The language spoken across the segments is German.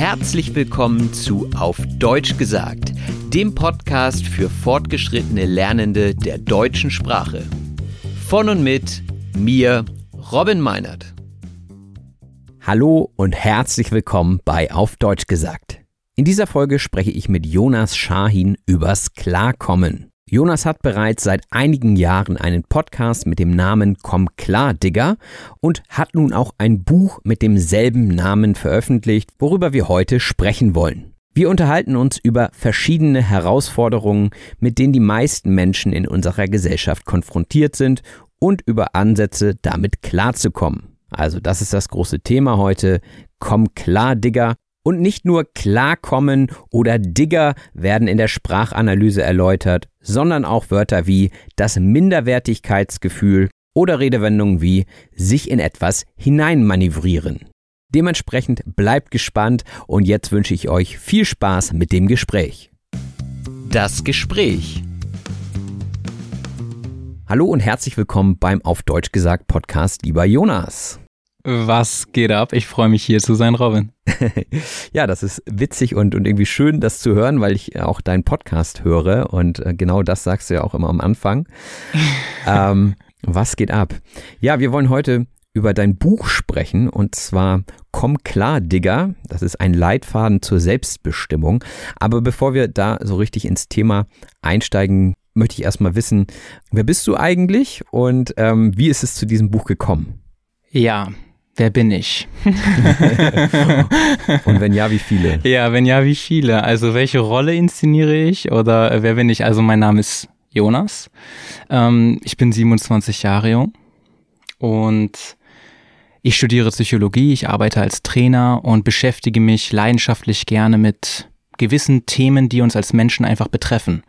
Herzlich willkommen zu Auf Deutsch gesagt, dem Podcast für fortgeschrittene Lernende der deutschen Sprache. Von und mit mir, Robin Meinert. Hallo und herzlich willkommen bei Auf Deutsch gesagt. In dieser Folge spreche ich mit Jonas Schahin übers Klarkommen. Jonas hat bereits seit einigen Jahren einen Podcast mit dem Namen Komm klar, Digger und hat nun auch ein Buch mit demselben Namen veröffentlicht, worüber wir heute sprechen wollen. Wir unterhalten uns über verschiedene Herausforderungen, mit denen die meisten Menschen in unserer Gesellschaft konfrontiert sind und über Ansätze, damit klarzukommen. Also das ist das große Thema heute. Komm klar, Digger. Und nicht nur klarkommen oder Digger werden in der Sprachanalyse erläutert, sondern auch Wörter wie das Minderwertigkeitsgefühl oder Redewendungen wie sich in etwas hineinmanövrieren. Dementsprechend bleibt gespannt und jetzt wünsche ich euch viel Spaß mit dem Gespräch. Das Gespräch. Hallo und herzlich willkommen beim Auf Deutsch gesagt Podcast, lieber Jonas. Was geht ab? Ich freue mich hier zu sein, Robin. ja, das ist witzig und, und irgendwie schön, das zu hören, weil ich auch deinen Podcast höre und äh, genau das sagst du ja auch immer am Anfang. ähm, was geht ab? Ja, wir wollen heute über dein Buch sprechen und zwar Komm klar, Digger. Das ist ein Leitfaden zur Selbstbestimmung. Aber bevor wir da so richtig ins Thema einsteigen, möchte ich erstmal wissen, wer bist du eigentlich und ähm, wie ist es zu diesem Buch gekommen? Ja, wer bin ich? und wenn ja, wie viele? Ja, wenn ja, wie viele? Also welche Rolle inszeniere ich oder äh, wer bin ich? Also mein Name ist Jonas. Ähm, ich bin 27 Jahre jung und ich studiere Psychologie, ich arbeite als Trainer und beschäftige mich leidenschaftlich gerne mit gewissen Themen, die uns als Menschen einfach betreffen.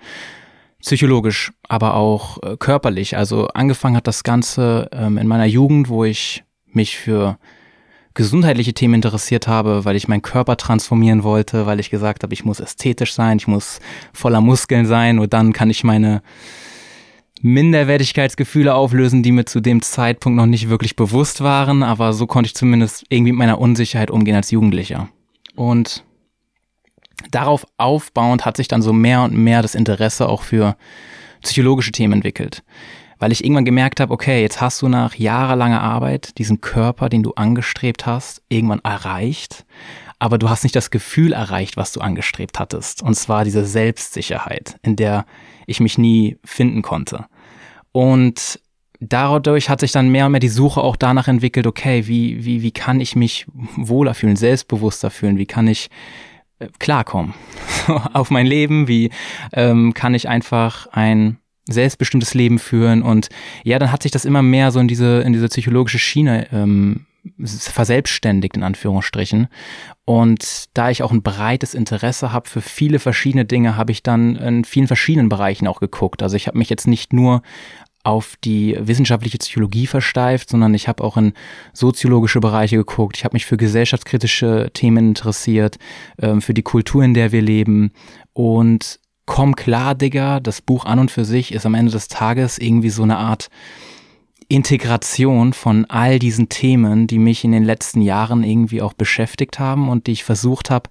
Psychologisch, aber auch äh, körperlich. Also angefangen hat das Ganze ähm, in meiner Jugend, wo ich mich für gesundheitliche Themen interessiert habe, weil ich meinen Körper transformieren wollte, weil ich gesagt habe, ich muss ästhetisch sein, ich muss voller Muskeln sein und dann kann ich meine Minderwertigkeitsgefühle auflösen, die mir zu dem Zeitpunkt noch nicht wirklich bewusst waren, aber so konnte ich zumindest irgendwie mit meiner Unsicherheit umgehen als Jugendlicher. Und darauf aufbauend hat sich dann so mehr und mehr das Interesse auch für psychologische Themen entwickelt. Weil ich irgendwann gemerkt habe, okay, jetzt hast du nach jahrelanger Arbeit diesen Körper, den du angestrebt hast, irgendwann erreicht, aber du hast nicht das Gefühl erreicht, was du angestrebt hattest. Und zwar diese Selbstsicherheit, in der ich mich nie finden konnte. Und dadurch hat sich dann mehr und mehr die Suche auch danach entwickelt, okay, wie, wie, wie kann ich mich wohler fühlen, selbstbewusster fühlen, wie kann ich äh, klarkommen auf mein Leben, wie ähm, kann ich einfach ein selbstbestimmtes Leben führen und ja, dann hat sich das immer mehr so in diese, in diese psychologische Schiene ähm, verselbstständigt in Anführungsstrichen. Und da ich auch ein breites Interesse habe für viele verschiedene Dinge, habe ich dann in vielen verschiedenen Bereichen auch geguckt. Also ich habe mich jetzt nicht nur auf die wissenschaftliche Psychologie versteift, sondern ich habe auch in soziologische Bereiche geguckt. Ich habe mich für gesellschaftskritische Themen interessiert, ähm, für die Kultur, in der wir leben. Und Komm klar, Digga, das Buch an und für sich ist am Ende des Tages irgendwie so eine Art Integration von all diesen Themen, die mich in den letzten Jahren irgendwie auch beschäftigt haben und die ich versucht habe,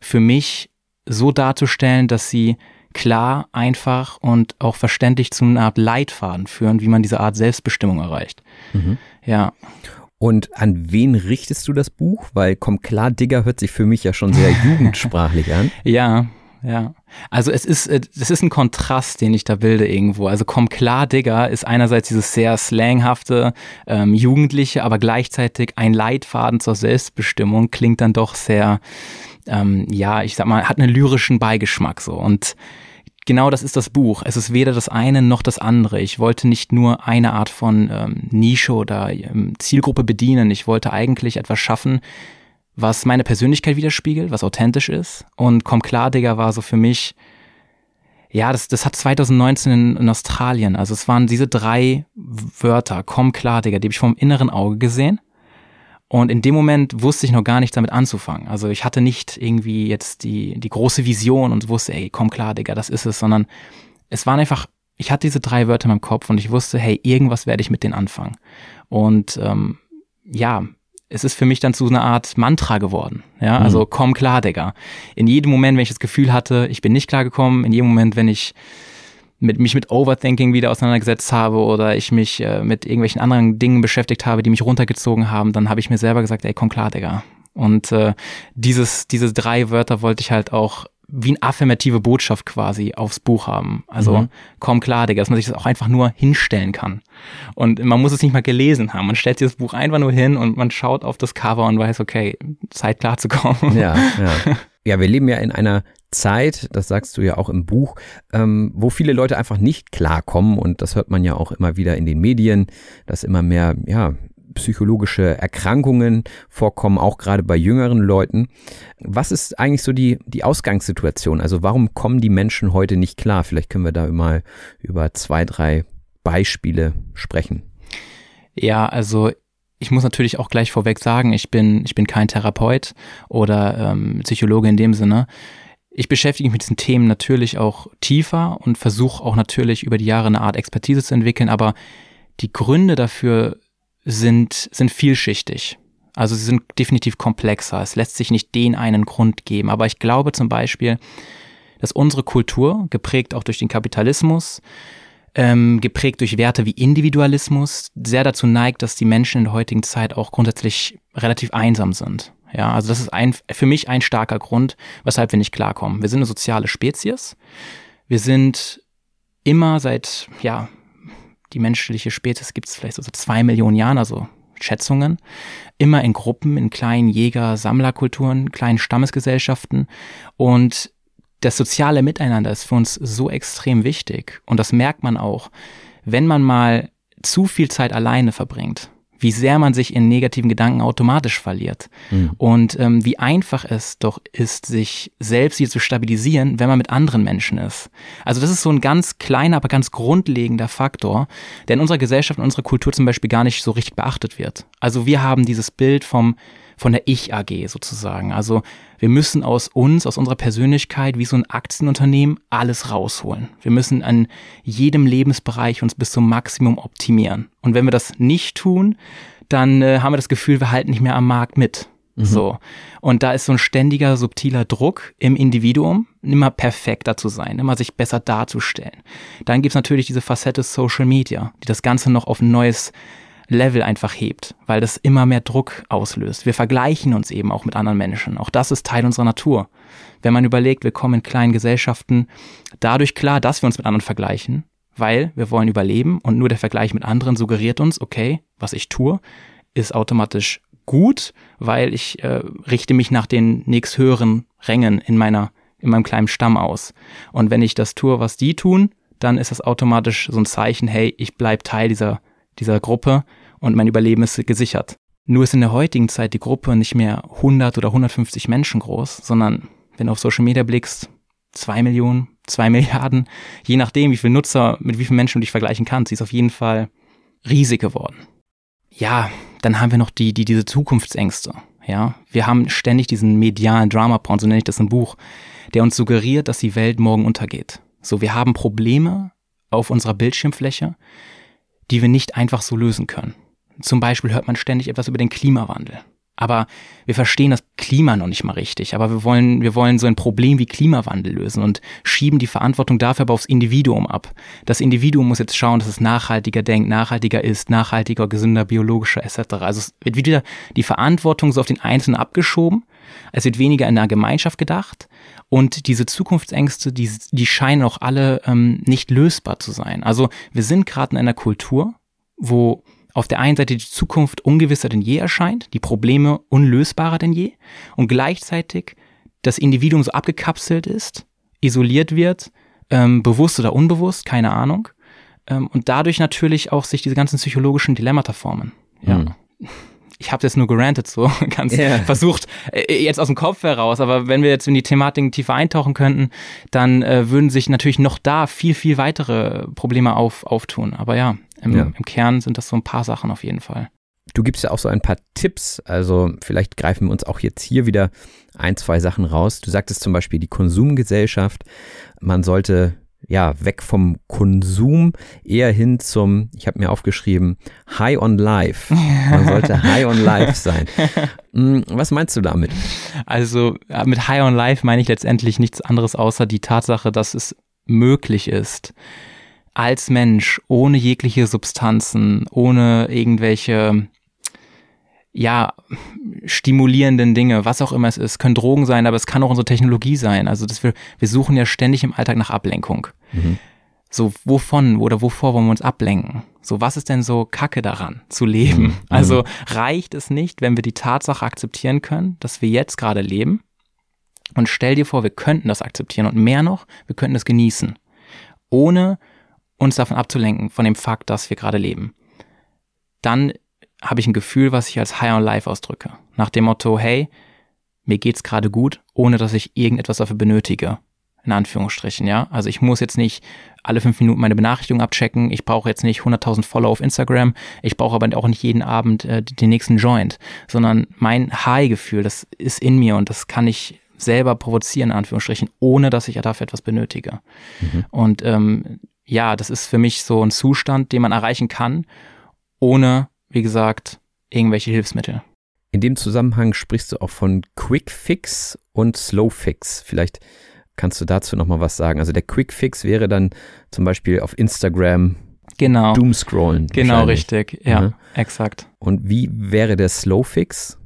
für mich so darzustellen, dass sie klar, einfach und auch verständlich zu einer Art Leitfaden führen, wie man diese Art Selbstbestimmung erreicht. Mhm. Ja. Und an wen richtest du das Buch? Weil komm klar, Digger hört sich für mich ja schon sehr jugendsprachlich an. Ja, ja. Also es ist, es ist ein Kontrast, den ich da bilde irgendwo. Also komm klar, Digger ist einerseits dieses sehr slanghafte, ähm, jugendliche, aber gleichzeitig ein Leitfaden zur Selbstbestimmung klingt dann doch sehr, ähm, ja, ich sag mal, hat einen lyrischen Beigeschmack so. Und genau das ist das Buch. Es ist weder das eine noch das andere. Ich wollte nicht nur eine Art von ähm, Nische oder ähm, Zielgruppe bedienen. Ich wollte eigentlich etwas schaffen, was meine Persönlichkeit widerspiegelt, was authentisch ist. Und Komm klar, Digga, war so für mich, ja, das, das hat 2019 in, in Australien, also es waren diese drei Wörter, Komm klar, Digga, die habe ich vom inneren Auge gesehen. Und in dem Moment wusste ich noch gar nicht damit anzufangen. Also ich hatte nicht irgendwie jetzt die, die große Vision und wusste, ey, komm klar, Digga, das ist es, sondern es waren einfach, ich hatte diese drei Wörter in meinem Kopf und ich wusste, hey, irgendwas werde ich mit denen anfangen. Und ähm, ja, es ist für mich dann zu einer Art Mantra geworden. Ja, also mhm. komm klar, Digga. In jedem Moment, wenn ich das Gefühl hatte, ich bin nicht klar gekommen, in jedem Moment, wenn ich mit, mich mit Overthinking wieder auseinandergesetzt habe oder ich mich äh, mit irgendwelchen anderen Dingen beschäftigt habe, die mich runtergezogen haben, dann habe ich mir selber gesagt, ey, komm klar, Digga. Und äh, dieses, diese drei Wörter wollte ich halt auch wie eine affirmative Botschaft quasi aufs Buch haben. Also mhm. komm klar, Digga, dass man sich das auch einfach nur hinstellen kann. Und man muss es nicht mal gelesen haben. Man stellt sich das Buch einfach nur hin und man schaut auf das Cover und weiß, okay, Zeit klar zu kommen. Ja, ja. Ja, wir leben ja in einer Zeit, das sagst du ja auch im Buch, ähm, wo viele Leute einfach nicht klarkommen und das hört man ja auch immer wieder in den Medien, dass immer mehr, ja, psychologische Erkrankungen vorkommen, auch gerade bei jüngeren Leuten. Was ist eigentlich so die, die Ausgangssituation? Also warum kommen die Menschen heute nicht klar? Vielleicht können wir da mal über zwei, drei Beispiele sprechen. Ja, also ich muss natürlich auch gleich vorweg sagen, ich bin, ich bin kein Therapeut oder ähm, Psychologe in dem Sinne. Ich beschäftige mich mit diesen Themen natürlich auch tiefer und versuche auch natürlich über die Jahre eine Art Expertise zu entwickeln, aber die Gründe dafür sind, sind vielschichtig. Also sie sind definitiv komplexer. Es lässt sich nicht den einen Grund geben. Aber ich glaube zum Beispiel, dass unsere Kultur, geprägt auch durch den Kapitalismus, ähm, geprägt durch Werte wie Individualismus, sehr dazu neigt, dass die Menschen in der heutigen Zeit auch grundsätzlich relativ einsam sind. Ja, also das ist ein, für mich ein starker Grund, weshalb wir nicht klarkommen. Wir sind eine soziale Spezies. Wir sind immer seit, ja, die menschliche Spezies gibt es vielleicht so zwei Millionen Jahren, also Schätzungen, immer in Gruppen, in kleinen Jäger-Sammlerkulturen, kleinen Stammesgesellschaften. Und das soziale Miteinander ist für uns so extrem wichtig. Und das merkt man auch, wenn man mal zu viel Zeit alleine verbringt wie sehr man sich in negativen Gedanken automatisch verliert mhm. und ähm, wie einfach es doch ist, sich selbst hier zu stabilisieren, wenn man mit anderen Menschen ist. Also das ist so ein ganz kleiner, aber ganz grundlegender Faktor, der in unserer Gesellschaft, in unserer Kultur zum Beispiel gar nicht so richtig beachtet wird. Also wir haben dieses Bild vom von der Ich-AG sozusagen. Also wir müssen aus uns, aus unserer Persönlichkeit, wie so ein Aktienunternehmen, alles rausholen. Wir müssen an jedem Lebensbereich uns bis zum Maximum optimieren. Und wenn wir das nicht tun, dann äh, haben wir das Gefühl, wir halten nicht mehr am Markt mit. Mhm. So. Und da ist so ein ständiger, subtiler Druck im Individuum, immer perfekter zu sein, immer sich besser darzustellen. Dann gibt's natürlich diese Facette Social Media, die das Ganze noch auf ein neues Level einfach hebt, weil das immer mehr Druck auslöst. Wir vergleichen uns eben auch mit anderen Menschen. Auch das ist Teil unserer Natur. Wenn man überlegt, wir kommen in kleinen Gesellschaften dadurch klar, dass wir uns mit anderen vergleichen, weil wir wollen überleben und nur der Vergleich mit anderen suggeriert uns, okay, was ich tue, ist automatisch gut, weil ich äh, richte mich nach den nächsthöheren Rängen in meiner in meinem kleinen Stamm aus. Und wenn ich das tue, was die tun, dann ist das automatisch so ein Zeichen, hey, ich bleib Teil dieser dieser Gruppe und mein Überleben ist gesichert. Nur ist in der heutigen Zeit die Gruppe nicht mehr 100 oder 150 Menschen groß, sondern wenn du auf Social Media blickst, zwei Millionen, zwei Milliarden, je nachdem, wie viele Nutzer, mit wie vielen Menschen du dich vergleichen kannst, sie ist auf jeden Fall riesig geworden. Ja, dann haben wir noch die, die, diese Zukunftsängste. Ja, wir haben ständig diesen medialen Drama-Porn, so nenne ich das im Buch, der uns suggeriert, dass die Welt morgen untergeht. So, wir haben Probleme auf unserer Bildschirmfläche, die wir nicht einfach so lösen können. Zum Beispiel hört man ständig etwas über den Klimawandel. Aber wir verstehen das Klima noch nicht mal richtig. Aber wir wollen, wir wollen so ein Problem wie Klimawandel lösen und schieben die Verantwortung dafür aber aufs Individuum ab. Das Individuum muss jetzt schauen, dass es nachhaltiger denkt, nachhaltiger ist, nachhaltiger, gesünder, biologischer etc. Also es wird wieder die Verantwortung so auf den Einzelnen abgeschoben. Es wird weniger in einer Gemeinschaft gedacht. Und diese Zukunftsängste, die, die scheinen auch alle ähm, nicht lösbar zu sein. Also wir sind gerade in einer Kultur, wo auf der einen Seite die Zukunft ungewisser denn je erscheint, die Probleme unlösbarer denn je und gleichzeitig das Individuum so abgekapselt ist, isoliert wird, ähm, bewusst oder unbewusst, keine Ahnung. Ähm, und dadurch natürlich auch sich diese ganzen psychologischen Dilemmata formen. Ja. Mhm. Ich habe jetzt nur gerantet, so ganz yeah. versucht, äh, jetzt aus dem Kopf heraus, aber wenn wir jetzt in die Thematik tiefer eintauchen könnten, dann äh, würden sich natürlich noch da viel, viel weitere Probleme auf, auftun. Aber ja, im, ja. Im Kern sind das so ein paar Sachen auf jeden Fall. Du gibst ja auch so ein paar Tipps, also vielleicht greifen wir uns auch jetzt hier wieder ein, zwei Sachen raus. Du sagtest zum Beispiel die Konsumgesellschaft. Man sollte ja weg vom Konsum eher hin zum, ich habe mir aufgeschrieben, High on Life. Man sollte High on Life sein. Hm, was meinst du damit? Also mit High on Life meine ich letztendlich nichts anderes außer die Tatsache, dass es möglich ist, als Mensch ohne jegliche Substanzen, ohne irgendwelche ja, stimulierenden Dinge, was auch immer es ist, können Drogen sein, aber es kann auch unsere Technologie sein. Also dass wir, wir suchen ja ständig im Alltag nach Ablenkung. Mhm. So, wovon oder wovor wollen wir uns ablenken? So, was ist denn so Kacke daran, zu leben? Mhm. Also reicht es nicht, wenn wir die Tatsache akzeptieren können, dass wir jetzt gerade leben? Und stell dir vor, wir könnten das akzeptieren und mehr noch, wir könnten es genießen. Ohne uns davon abzulenken, von dem Fakt, dass wir gerade leben. Dann habe ich ein Gefühl, was ich als High on Life ausdrücke. Nach dem Motto, hey, mir geht's gerade gut, ohne dass ich irgendetwas dafür benötige. In Anführungsstrichen, ja. Also ich muss jetzt nicht alle fünf Minuten meine Benachrichtigung abchecken. Ich brauche jetzt nicht 100.000 Follower auf Instagram. Ich brauche aber auch nicht jeden Abend äh, den nächsten Joint, sondern mein High-Gefühl, das ist in mir und das kann ich selber provozieren, in Anführungsstrichen, ohne dass ich dafür etwas benötige. Mhm. Und ähm, ja, das ist für mich so ein Zustand, den man erreichen kann, ohne, wie gesagt, irgendwelche Hilfsmittel. In dem Zusammenhang sprichst du auch von Quick Fix und Slow Fix. Vielleicht kannst du dazu nochmal was sagen. Also der Quick Fix wäre dann zum Beispiel auf Instagram genau. Doomscrollen. Genau, richtig. Ja, mhm. exakt. Und wie wäre der Slow Fix?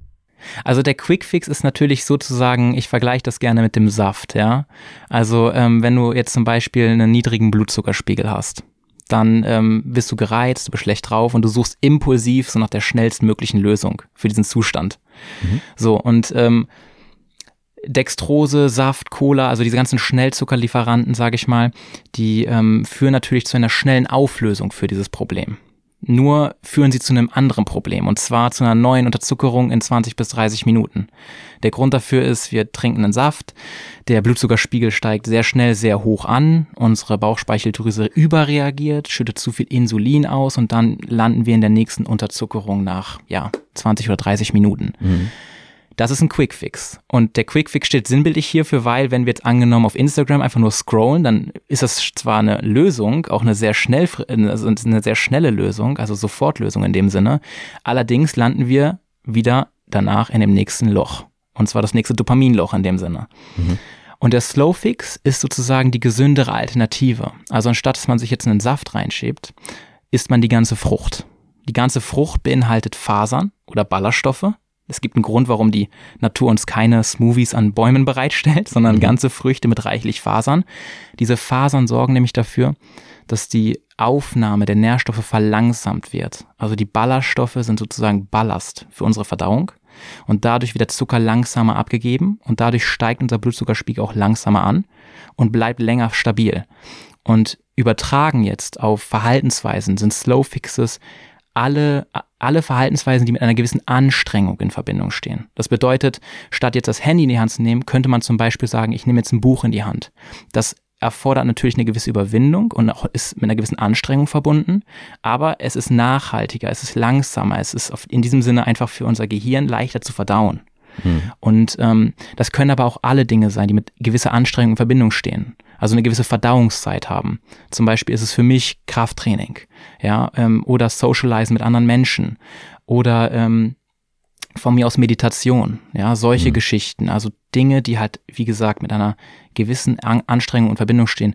Also der Quickfix ist natürlich sozusagen, ich vergleiche das gerne mit dem Saft, ja. Also ähm, wenn du jetzt zum Beispiel einen niedrigen Blutzuckerspiegel hast, dann ähm, bist du gereizt, du bist schlecht drauf und du suchst impulsiv so nach der schnellstmöglichen Lösung für diesen Zustand. Mhm. So, und ähm, Dextrose, Saft, Cola, also diese ganzen Schnellzuckerlieferanten, sage ich mal, die ähm, führen natürlich zu einer schnellen Auflösung für dieses Problem. Nur führen sie zu einem anderen Problem und zwar zu einer neuen Unterzuckerung in 20 bis 30 Minuten. Der Grund dafür ist, wir trinken einen Saft, der Blutzuckerspiegel steigt sehr schnell sehr hoch an, unsere Bauchspeicheldrüse überreagiert, schüttet zu viel Insulin aus und dann landen wir in der nächsten Unterzuckerung nach ja, 20 oder 30 Minuten. Mhm. Das ist ein Quickfix. Und der Quickfix steht sinnbildlich hierfür, weil wenn wir jetzt angenommen auf Instagram einfach nur scrollen, dann ist das zwar eine Lösung, auch eine sehr schnell, also eine sehr schnelle Lösung, also Sofortlösung in dem Sinne. Allerdings landen wir wieder danach in dem nächsten Loch. Und zwar das nächste Dopaminloch in dem Sinne. Mhm. Und der Slowfix ist sozusagen die gesündere Alternative. Also anstatt dass man sich jetzt einen Saft reinschiebt, isst man die ganze Frucht. Die ganze Frucht beinhaltet Fasern oder Ballaststoffe, es gibt einen Grund, warum die Natur uns keine Smoothies an Bäumen bereitstellt, sondern mhm. ganze Früchte mit reichlich Fasern. Diese Fasern sorgen nämlich dafür, dass die Aufnahme der Nährstoffe verlangsamt wird. Also die Ballaststoffe sind sozusagen Ballast für unsere Verdauung und dadurch wird der Zucker langsamer abgegeben und dadurch steigt unser Blutzuckerspiegel auch langsamer an und bleibt länger stabil. Und übertragen jetzt auf Verhaltensweisen sind Slow Fixes alle, alle Verhaltensweisen, die mit einer gewissen Anstrengung in Verbindung stehen. Das bedeutet, statt jetzt das Handy in die Hand zu nehmen, könnte man zum Beispiel sagen, ich nehme jetzt ein Buch in die Hand. Das erfordert natürlich eine gewisse Überwindung und auch ist mit einer gewissen Anstrengung verbunden, aber es ist nachhaltiger, es ist langsamer, es ist in diesem Sinne einfach für unser Gehirn leichter zu verdauen. Hm. Und ähm, das können aber auch alle Dinge sein, die mit gewisser Anstrengung in Verbindung stehen. Also eine gewisse Verdauungszeit haben. Zum Beispiel ist es für mich Krafttraining, ja, ähm, oder Socializen mit anderen Menschen oder ähm, von mir aus Meditation, ja, solche mhm. Geschichten, also Dinge, die halt, wie gesagt, mit einer gewissen An Anstrengung und Verbindung stehen,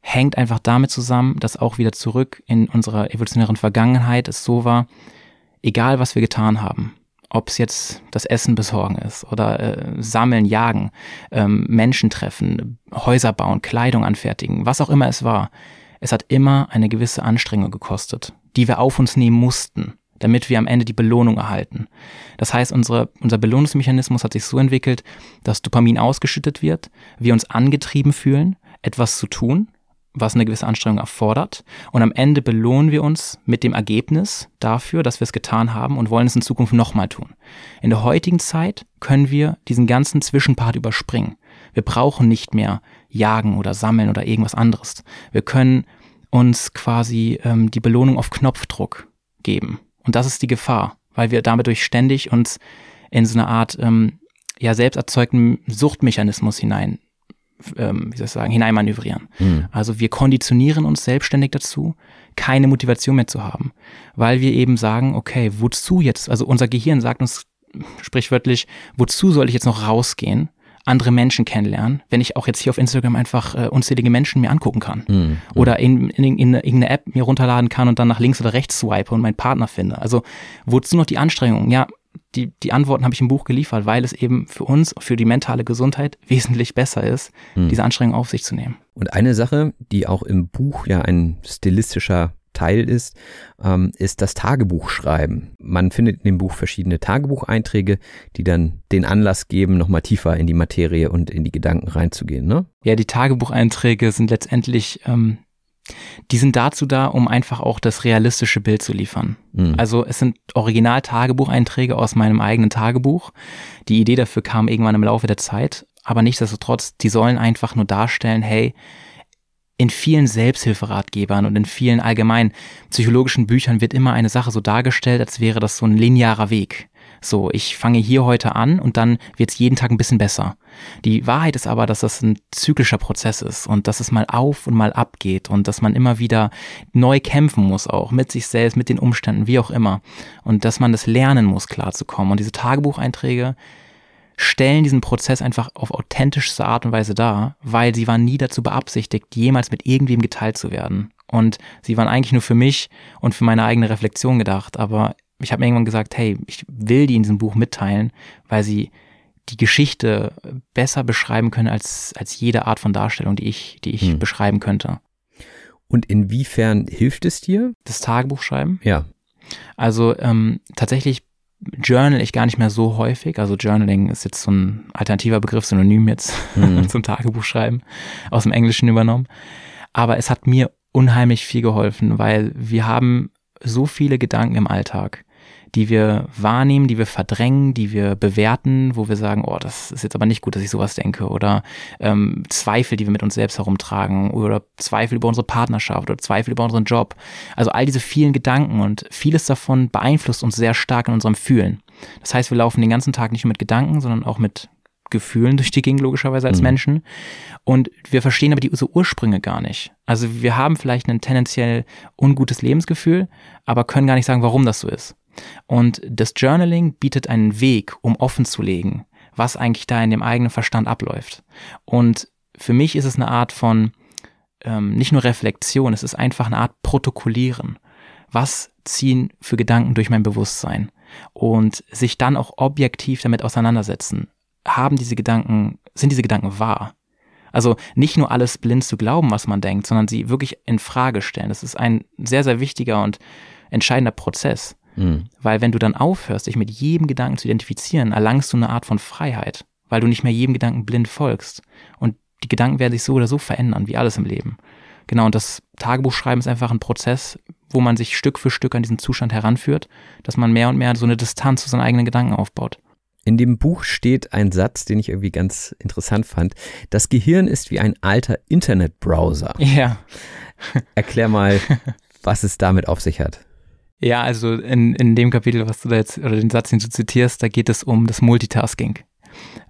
hängt einfach damit zusammen, dass auch wieder zurück in unserer evolutionären Vergangenheit es so war, egal was wir getan haben, ob es jetzt das Essen besorgen ist oder äh, sammeln, jagen, ähm, Menschen treffen, Häuser bauen, Kleidung anfertigen, was auch immer es war, es hat immer eine gewisse Anstrengung gekostet, die wir auf uns nehmen mussten damit wir am Ende die Belohnung erhalten. Das heißt, unsere, unser Belohnungsmechanismus hat sich so entwickelt, dass Dopamin ausgeschüttet wird, wir uns angetrieben fühlen, etwas zu tun, was eine gewisse Anstrengung erfordert. Und am Ende belohnen wir uns mit dem Ergebnis dafür, dass wir es getan haben und wollen es in Zukunft nochmal tun. In der heutigen Zeit können wir diesen ganzen Zwischenpart überspringen. Wir brauchen nicht mehr jagen oder sammeln oder irgendwas anderes. Wir können uns quasi ähm, die Belohnung auf Knopfdruck geben. Und das ist die Gefahr, weil wir damit durch ständig uns in so eine Art ähm, ja selbst erzeugten Suchtmechanismus hinein, ähm, wie soll ich sagen, hineinmanövrieren. Mhm. Also wir konditionieren uns selbstständig dazu, keine Motivation mehr zu haben, weil wir eben sagen, okay, wozu jetzt? Also unser Gehirn sagt uns sprichwörtlich, wozu soll ich jetzt noch rausgehen? andere Menschen kennenlernen, wenn ich auch jetzt hier auf Instagram einfach äh, unzählige Menschen mir angucken kann. Mhm. Oder in, in, in, irgendeine App mir runterladen kann und dann nach links oder rechts swipe und meinen Partner finde. Also wozu noch die Anstrengung? Ja, die, die Antworten habe ich im Buch geliefert, weil es eben für uns, für die mentale Gesundheit wesentlich besser ist, mhm. diese Anstrengung auf sich zu nehmen. Und eine Sache, die auch im Buch ja ein stilistischer Teil ist, ähm, ist das Tagebuchschreiben. Man findet in dem Buch verschiedene Tagebucheinträge, die dann den Anlass geben, nochmal tiefer in die Materie und in die Gedanken reinzugehen. Ne? Ja, die Tagebucheinträge sind letztendlich, ähm, die sind dazu da, um einfach auch das realistische Bild zu liefern. Mhm. Also es sind Original-Tagebucheinträge aus meinem eigenen Tagebuch. Die Idee dafür kam irgendwann im Laufe der Zeit, aber nichtsdestotrotz, die sollen einfach nur darstellen, hey, in vielen Selbsthilferatgebern und in vielen allgemeinen psychologischen Büchern wird immer eine Sache so dargestellt, als wäre das so ein linearer Weg. So, ich fange hier heute an und dann wird es jeden Tag ein bisschen besser. Die Wahrheit ist aber, dass das ein zyklischer Prozess ist und dass es mal auf und mal ab geht und dass man immer wieder neu kämpfen muss auch mit sich selbst, mit den Umständen, wie auch immer. Und dass man das lernen muss, klarzukommen. Und diese Tagebucheinträge, stellen diesen Prozess einfach auf authentischste Art und Weise dar, weil sie waren nie dazu beabsichtigt, jemals mit irgendwem geteilt zu werden. Und sie waren eigentlich nur für mich und für meine eigene Reflexion gedacht. Aber ich habe mir irgendwann gesagt, hey, ich will die in diesem Buch mitteilen, weil sie die Geschichte besser beschreiben können als, als jede Art von Darstellung, die ich, die ich hm. beschreiben könnte. Und inwiefern hilft es dir? Das Tagebuch schreiben? Ja. Also ähm, tatsächlich journal ich gar nicht mehr so häufig. Also Journaling ist jetzt so ein alternativer Begriff, Synonym jetzt mhm. zum Tagebuchschreiben aus dem Englischen übernommen. Aber es hat mir unheimlich viel geholfen, weil wir haben so viele Gedanken im Alltag die wir wahrnehmen, die wir verdrängen, die wir bewerten, wo wir sagen, oh, das ist jetzt aber nicht gut, dass ich sowas denke. Oder ähm, Zweifel, die wir mit uns selbst herumtragen. Oder Zweifel über unsere Partnerschaft oder Zweifel über unseren Job. Also all diese vielen Gedanken und vieles davon beeinflusst uns sehr stark in unserem Fühlen. Das heißt, wir laufen den ganzen Tag nicht nur mit Gedanken, sondern auch mit Gefühlen durch die Gegend, logischerweise als mhm. Menschen. Und wir verstehen aber diese Ursprünge gar nicht. Also wir haben vielleicht ein tendenziell ungutes Lebensgefühl, aber können gar nicht sagen, warum das so ist. Und das Journaling bietet einen Weg, um offen zu legen, was eigentlich da in dem eigenen Verstand abläuft. Und für mich ist es eine Art von ähm, nicht nur Reflexion, es ist einfach eine Art Protokollieren. Was ziehen für Gedanken durch mein Bewusstsein? Und sich dann auch objektiv damit auseinandersetzen. Haben diese Gedanken, sind diese Gedanken wahr? Also nicht nur alles blind zu glauben, was man denkt, sondern sie wirklich in Frage stellen. Das ist ein sehr, sehr wichtiger und entscheidender Prozess. Mhm. Weil wenn du dann aufhörst, dich mit jedem Gedanken zu identifizieren, erlangst du eine Art von Freiheit, weil du nicht mehr jedem Gedanken blind folgst. Und die Gedanken werden sich so oder so verändern, wie alles im Leben. Genau, und das Tagebuchschreiben ist einfach ein Prozess, wo man sich Stück für Stück an diesen Zustand heranführt, dass man mehr und mehr so eine Distanz zu seinen eigenen Gedanken aufbaut. In dem Buch steht ein Satz, den ich irgendwie ganz interessant fand. Das Gehirn ist wie ein alter Internetbrowser. Ja. Erklär mal, was es damit auf sich hat. Ja, also in, in dem Kapitel, was du da jetzt, oder den Satz, den du zitierst, da geht es um das Multitasking.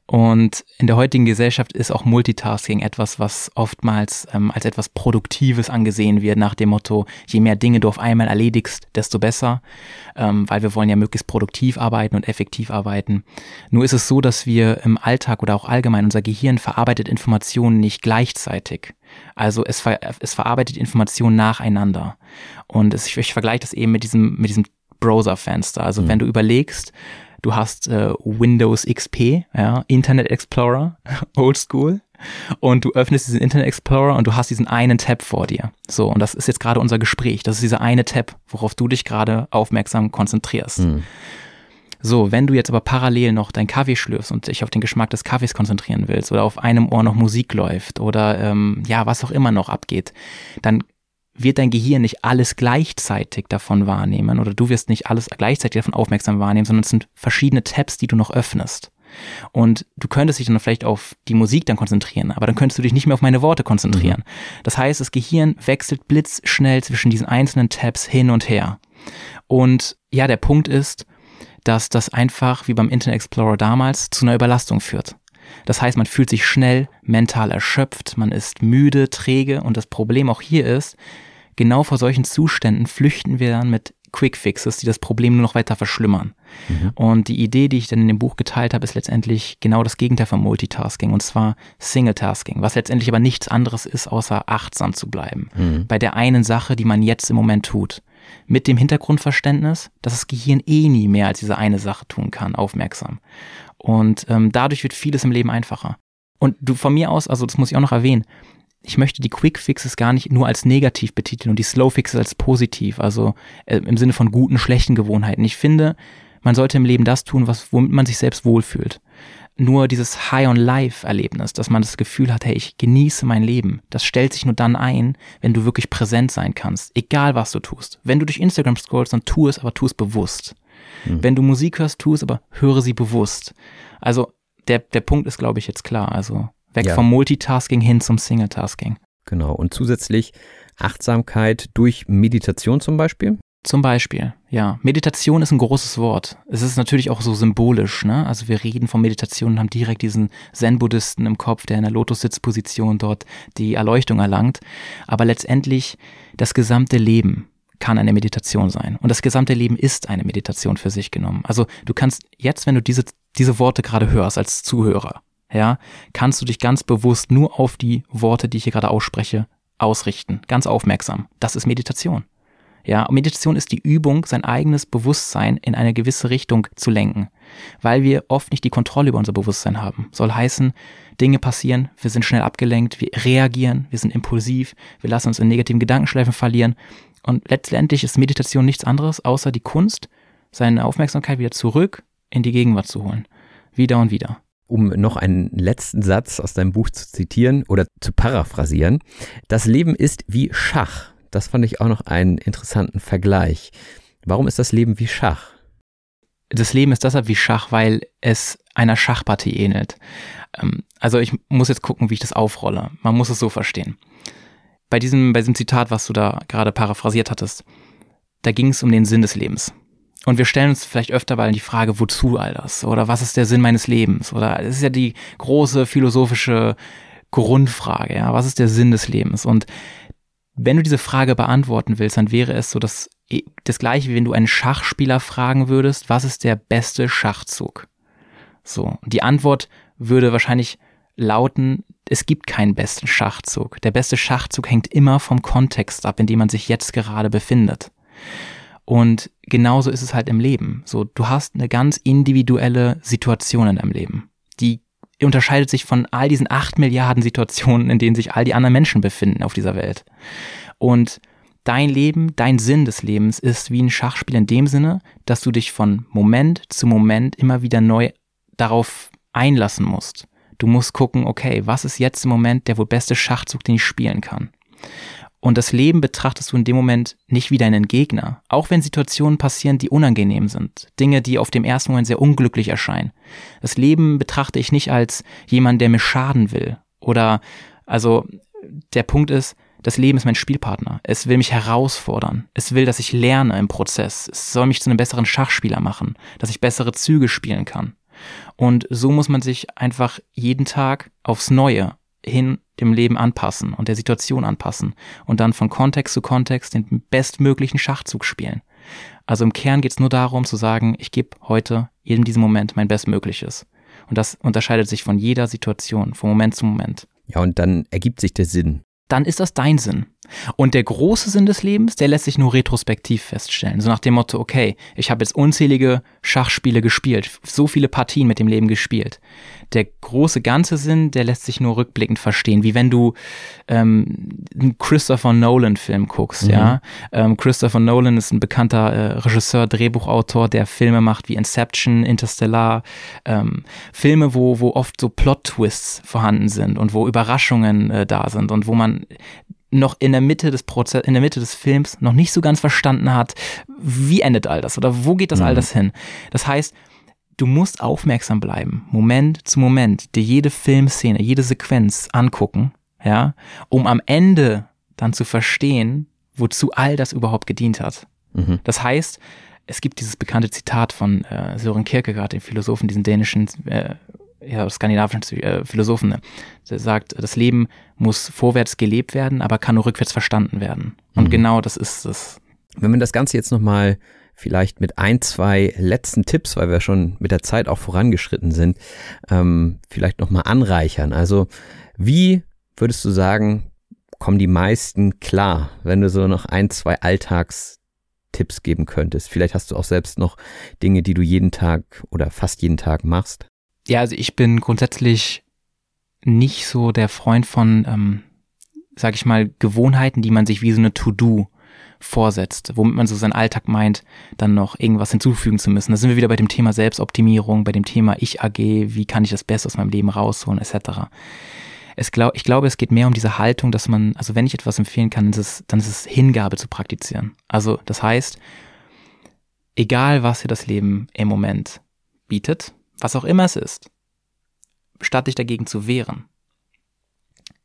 Und in der heutigen Gesellschaft ist auch Multitasking etwas, was oftmals ähm, als etwas Produktives angesehen wird, nach dem Motto, je mehr Dinge du auf einmal erledigst, desto besser, ähm, weil wir wollen ja möglichst produktiv arbeiten und effektiv arbeiten. Nur ist es so, dass wir im Alltag oder auch allgemein unser Gehirn verarbeitet Informationen nicht gleichzeitig. Also es, ver es verarbeitet Informationen nacheinander. Und es, ich, ich vergleiche das eben mit diesem, mit diesem Browser-Fenster. Also mhm. wenn du überlegst, Du hast äh, Windows XP, ja, Internet Explorer, Oldschool. Und du öffnest diesen Internet Explorer und du hast diesen einen Tab vor dir. So, und das ist jetzt gerade unser Gespräch. Das ist dieser eine Tab, worauf du dich gerade aufmerksam konzentrierst. Mhm. So, wenn du jetzt aber parallel noch deinen Kaffee schlürfst und dich auf den Geschmack des Kaffees konzentrieren willst oder auf einem Ohr noch Musik läuft oder ähm, ja, was auch immer noch abgeht, dann wird dein Gehirn nicht alles gleichzeitig davon wahrnehmen oder du wirst nicht alles gleichzeitig davon aufmerksam wahrnehmen, sondern es sind verschiedene Tabs, die du noch öffnest. Und du könntest dich dann vielleicht auf die Musik dann konzentrieren, aber dann könntest du dich nicht mehr auf meine Worte konzentrieren. Mhm. Das heißt, das Gehirn wechselt blitzschnell zwischen diesen einzelnen Tabs hin und her. Und ja, der Punkt ist, dass das einfach, wie beim Internet Explorer damals, zu einer Überlastung führt. Das heißt, man fühlt sich schnell mental erschöpft, man ist müde, träge und das Problem auch hier ist, genau vor solchen Zuständen flüchten wir dann mit Quick Fixes, die das Problem nur noch weiter verschlimmern. Mhm. Und die Idee, die ich dann in dem Buch geteilt habe, ist letztendlich genau das Gegenteil von Multitasking und zwar Single-Tasking, was letztendlich aber nichts anderes ist, außer achtsam zu bleiben mhm. bei der einen Sache, die man jetzt im Moment tut. Mit dem Hintergrundverständnis, dass das Gehirn eh nie mehr als diese eine Sache tun kann, aufmerksam. Und ähm, dadurch wird vieles im Leben einfacher. Und du von mir aus, also das muss ich auch noch erwähnen, ich möchte die Quick Fixes gar nicht nur als negativ betiteln und die Slow Fixes als positiv, also äh, im Sinne von guten, schlechten Gewohnheiten. Ich finde, man sollte im Leben das tun, was, womit man sich selbst wohlfühlt. Nur dieses High-on-Life-Erlebnis, dass man das Gefühl hat, hey, ich genieße mein Leben, das stellt sich nur dann ein, wenn du wirklich präsent sein kannst, egal was du tust. Wenn du durch Instagram scrollst, dann tu es, aber tu es bewusst. Mhm. Wenn du Musik hörst, tu es, aber höre sie bewusst. Also der, der Punkt ist, glaube ich, jetzt klar. Also Weg ja. vom Multitasking hin zum Singletasking. Genau. Und zusätzlich Achtsamkeit durch Meditation zum Beispiel? Zum Beispiel, ja. Meditation ist ein großes Wort. Es ist natürlich auch so symbolisch, ne? Also wir reden von Meditation und haben direkt diesen Zen-Buddhisten im Kopf, der in der Lotussitzposition dort die Erleuchtung erlangt. Aber letztendlich das gesamte Leben kann eine Meditation sein. Und das gesamte Leben ist eine Meditation für sich genommen. Also du kannst jetzt, wenn du diese, diese Worte gerade hörst als Zuhörer, ja, kannst du dich ganz bewusst nur auf die Worte, die ich hier gerade ausspreche, ausrichten. Ganz aufmerksam. Das ist Meditation. Ja, Meditation ist die Übung, sein eigenes Bewusstsein in eine gewisse Richtung zu lenken, weil wir oft nicht die Kontrolle über unser Bewusstsein haben. Soll heißen, Dinge passieren, wir sind schnell abgelenkt, wir reagieren, wir sind impulsiv, wir lassen uns in negativen Gedankenschleifen verlieren. Und letztendlich ist Meditation nichts anderes, außer die Kunst, seine Aufmerksamkeit wieder zurück in die Gegenwart zu holen. Wieder und wieder um noch einen letzten Satz aus deinem Buch zu zitieren oder zu paraphrasieren. Das Leben ist wie Schach. Das fand ich auch noch einen interessanten Vergleich. Warum ist das Leben wie Schach? Das Leben ist deshalb wie Schach, weil es einer Schachpartie ähnelt. Ähm, also ich muss jetzt gucken, wie ich das aufrolle. Man muss es so verstehen. Bei diesem, bei diesem Zitat, was du da gerade paraphrasiert hattest, da ging es um den Sinn des Lebens. Und wir stellen uns vielleicht öfter mal die Frage, wozu all das? Oder was ist der Sinn meines Lebens? Oder es ist ja die große philosophische Grundfrage, ja, was ist der Sinn des Lebens? Und wenn du diese Frage beantworten willst, dann wäre es so dass das gleiche, wie wenn du einen Schachspieler fragen würdest, was ist der beste Schachzug? So, die Antwort würde wahrscheinlich lauten, es gibt keinen besten Schachzug. Der beste Schachzug hängt immer vom Kontext ab, in dem man sich jetzt gerade befindet. Und genauso ist es halt im Leben. So, du hast eine ganz individuelle Situation in deinem Leben. Die unterscheidet sich von all diesen acht Milliarden Situationen, in denen sich all die anderen Menschen befinden auf dieser Welt. Und dein Leben, dein Sinn des Lebens ist wie ein Schachspiel in dem Sinne, dass du dich von Moment zu Moment immer wieder neu darauf einlassen musst. Du musst gucken, okay, was ist jetzt im Moment der wohl beste Schachzug, den ich spielen kann? Und das Leben betrachtest du in dem Moment nicht wie deinen Gegner, auch wenn Situationen passieren, die unangenehm sind, Dinge, die auf dem ersten Moment sehr unglücklich erscheinen. Das Leben betrachte ich nicht als jemand, der mir schaden will. Oder, also, der Punkt ist, das Leben ist mein Spielpartner. Es will mich herausfordern. Es will, dass ich lerne im Prozess. Es soll mich zu einem besseren Schachspieler machen, dass ich bessere Züge spielen kann. Und so muss man sich einfach jeden Tag aufs Neue hin dem Leben anpassen und der Situation anpassen und dann von Kontext zu Kontext den bestmöglichen Schachzug spielen. Also im Kern geht es nur darum zu sagen, ich gebe heute in diesem Moment mein Bestmögliches. Und das unterscheidet sich von jeder Situation, von Moment zu Moment. Ja, und dann ergibt sich der Sinn. Dann ist das dein Sinn. Und der große Sinn des Lebens, der lässt sich nur retrospektiv feststellen. So nach dem Motto, okay, ich habe jetzt unzählige Schachspiele gespielt, so viele Partien mit dem Leben gespielt. Der große ganze Sinn, der lässt sich nur rückblickend verstehen, wie wenn du ähm, einen Christopher Nolan-Film guckst, mhm. ja. Ähm, Christopher Nolan ist ein bekannter äh, Regisseur, Drehbuchautor, der Filme macht wie Inception, Interstellar, ähm, Filme, wo, wo oft so Plot-Twists vorhanden sind und wo Überraschungen äh, da sind und wo man noch in der Mitte des Prozess, in der Mitte des Films noch nicht so ganz verstanden hat, wie endet all das oder wo geht das mhm. all das hin. Das heißt, du musst aufmerksam bleiben, Moment zu Moment, dir jede Filmszene, jede Sequenz angucken, ja, um am Ende dann zu verstehen, wozu all das überhaupt gedient hat. Mhm. Das heißt, es gibt dieses bekannte Zitat von äh, Søren Kierkegaard, dem Philosophen, diesen dänischen äh, ja, skandinavischen äh, Philosophen, ne? der sagt, das Leben muss vorwärts gelebt werden, aber kann nur rückwärts verstanden werden. Und mhm. genau das ist es. Wenn man das Ganze jetzt nochmal vielleicht mit ein, zwei letzten Tipps, weil wir schon mit der Zeit auch vorangeschritten sind, ähm, vielleicht nochmal anreichern. Also wie würdest du sagen, kommen die meisten klar, wenn du so noch ein, zwei Alltagstipps geben könntest? Vielleicht hast du auch selbst noch Dinge, die du jeden Tag oder fast jeden Tag machst. Ja, also ich bin grundsätzlich nicht so der Freund von, ähm, sag ich mal, Gewohnheiten, die man sich wie so eine To-Do vorsetzt, womit man so seinen Alltag meint, dann noch irgendwas hinzufügen zu müssen. Da sind wir wieder bei dem Thema Selbstoptimierung, bei dem Thema Ich AG, wie kann ich das Beste aus meinem Leben rausholen, etc. Es glaub, ich glaube, es geht mehr um diese Haltung, dass man, also wenn ich etwas empfehlen kann, ist es, dann ist es Hingabe zu praktizieren. Also das heißt, egal was dir das Leben im Moment bietet, was auch immer es ist, statt dich dagegen zu wehren,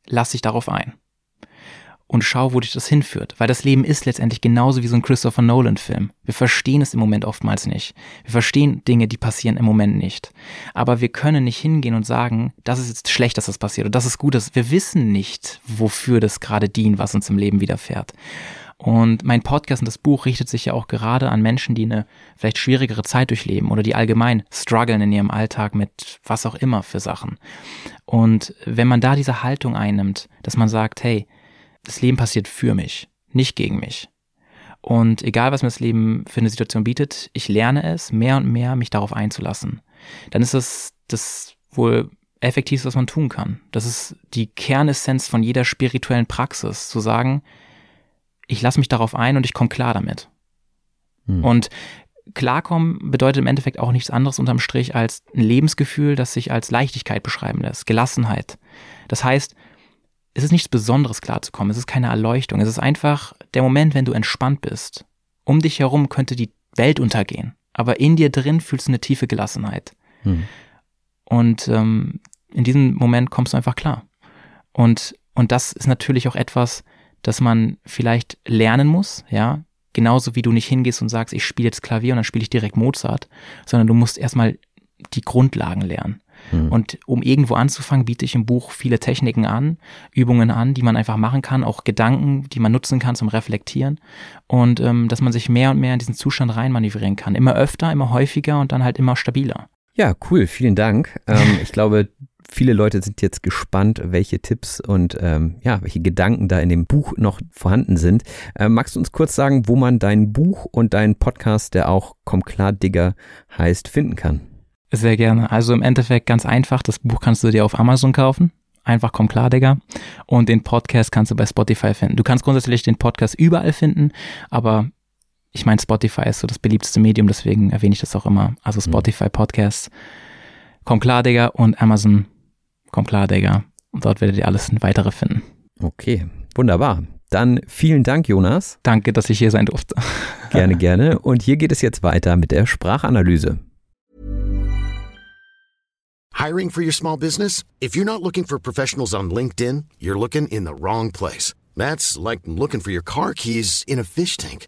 lass dich darauf ein und schau, wo dich das hinführt. Weil das Leben ist letztendlich genauso wie so ein Christopher Nolan-Film. Wir verstehen es im Moment oftmals nicht. Wir verstehen Dinge, die passieren im Moment nicht. Aber wir können nicht hingehen und sagen, das ist jetzt schlecht, dass das passiert und das ist gut. Dass wir wissen nicht, wofür das gerade dient, was uns im Leben widerfährt. Und mein Podcast und das Buch richtet sich ja auch gerade an Menschen, die eine vielleicht schwierigere Zeit durchleben oder die allgemein strugglen in ihrem Alltag mit was auch immer für Sachen. Und wenn man da diese Haltung einnimmt, dass man sagt, hey, das Leben passiert für mich, nicht gegen mich. Und egal, was mir das Leben für eine Situation bietet, ich lerne es mehr und mehr, mich darauf einzulassen. Dann ist das das wohl effektivste, was man tun kann. Das ist die Kernessenz von jeder spirituellen Praxis, zu sagen, ich lasse mich darauf ein und ich komme klar damit. Hm. Und klarkommen bedeutet im Endeffekt auch nichts anderes unterm Strich als ein Lebensgefühl, das sich als Leichtigkeit beschreiben lässt, Gelassenheit. Das heißt, es ist nichts Besonderes klarzukommen, es ist keine Erleuchtung, es ist einfach der Moment, wenn du entspannt bist. Um dich herum könnte die Welt untergehen, aber in dir drin fühlst du eine tiefe Gelassenheit. Hm. Und ähm, in diesem Moment kommst du einfach klar. Und, und das ist natürlich auch etwas, dass man vielleicht lernen muss, ja, genauso wie du nicht hingehst und sagst, ich spiele jetzt Klavier und dann spiele ich direkt Mozart, sondern du musst erstmal die Grundlagen lernen. Mhm. Und um irgendwo anzufangen, biete ich im Buch viele Techniken an, Übungen an, die man einfach machen kann, auch Gedanken, die man nutzen kann zum Reflektieren und ähm, dass man sich mehr und mehr in diesen Zustand reinmanövrieren kann. Immer öfter, immer häufiger und dann halt immer stabiler. Ja, cool, vielen Dank. Ähm, ich glaube, Viele Leute sind jetzt gespannt, welche Tipps und ähm, ja, welche Gedanken da in dem Buch noch vorhanden sind. Ähm, magst du uns kurz sagen, wo man dein Buch und deinen Podcast, der auch Komm klar Digger heißt, finden kann? Sehr gerne. Also im Endeffekt ganz einfach. Das Buch kannst du dir auf Amazon kaufen. Einfach komm klar, Digga. Und den Podcast kannst du bei Spotify finden. Du kannst grundsätzlich den Podcast überall finden, aber ich meine, Spotify ist so das beliebteste Medium, deswegen erwähne ich das auch immer. Also mhm. Spotify Podcasts, komm klar, Digga und Amazon Komm klar, Digga. Und dort werdet ihr alles weitere finden. Okay, wunderbar. Dann vielen Dank, Jonas. Danke, dass ich hier sein durfte. Gerne, gerne. Und hier geht es jetzt weiter mit der Sprachanalyse. Hiring for your small business? If you're not looking for professionals on LinkedIn, you're looking in the wrong place. That's like looking for your car keys in a fish tank.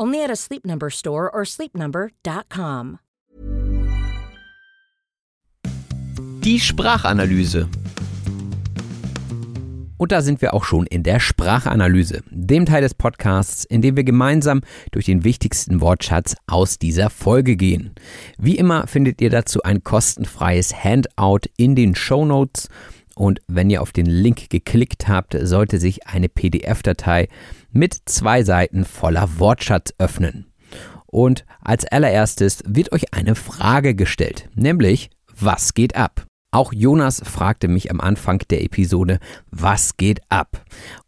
Only at a Sleep Number store or sleepnumber.com. Die Sprachanalyse. Und da sind wir auch schon in der Sprachanalyse, dem Teil des Podcasts, in dem wir gemeinsam durch den wichtigsten Wortschatz aus dieser Folge gehen. Wie immer findet ihr dazu ein kostenfreies Handout in den Show Notes. Und wenn ihr auf den Link geklickt habt, sollte sich eine PDF-Datei mit zwei Seiten voller Wortschatz öffnen. Und als allererstes wird euch eine Frage gestellt, nämlich was geht ab? Auch Jonas fragte mich am Anfang der Episode, was geht ab?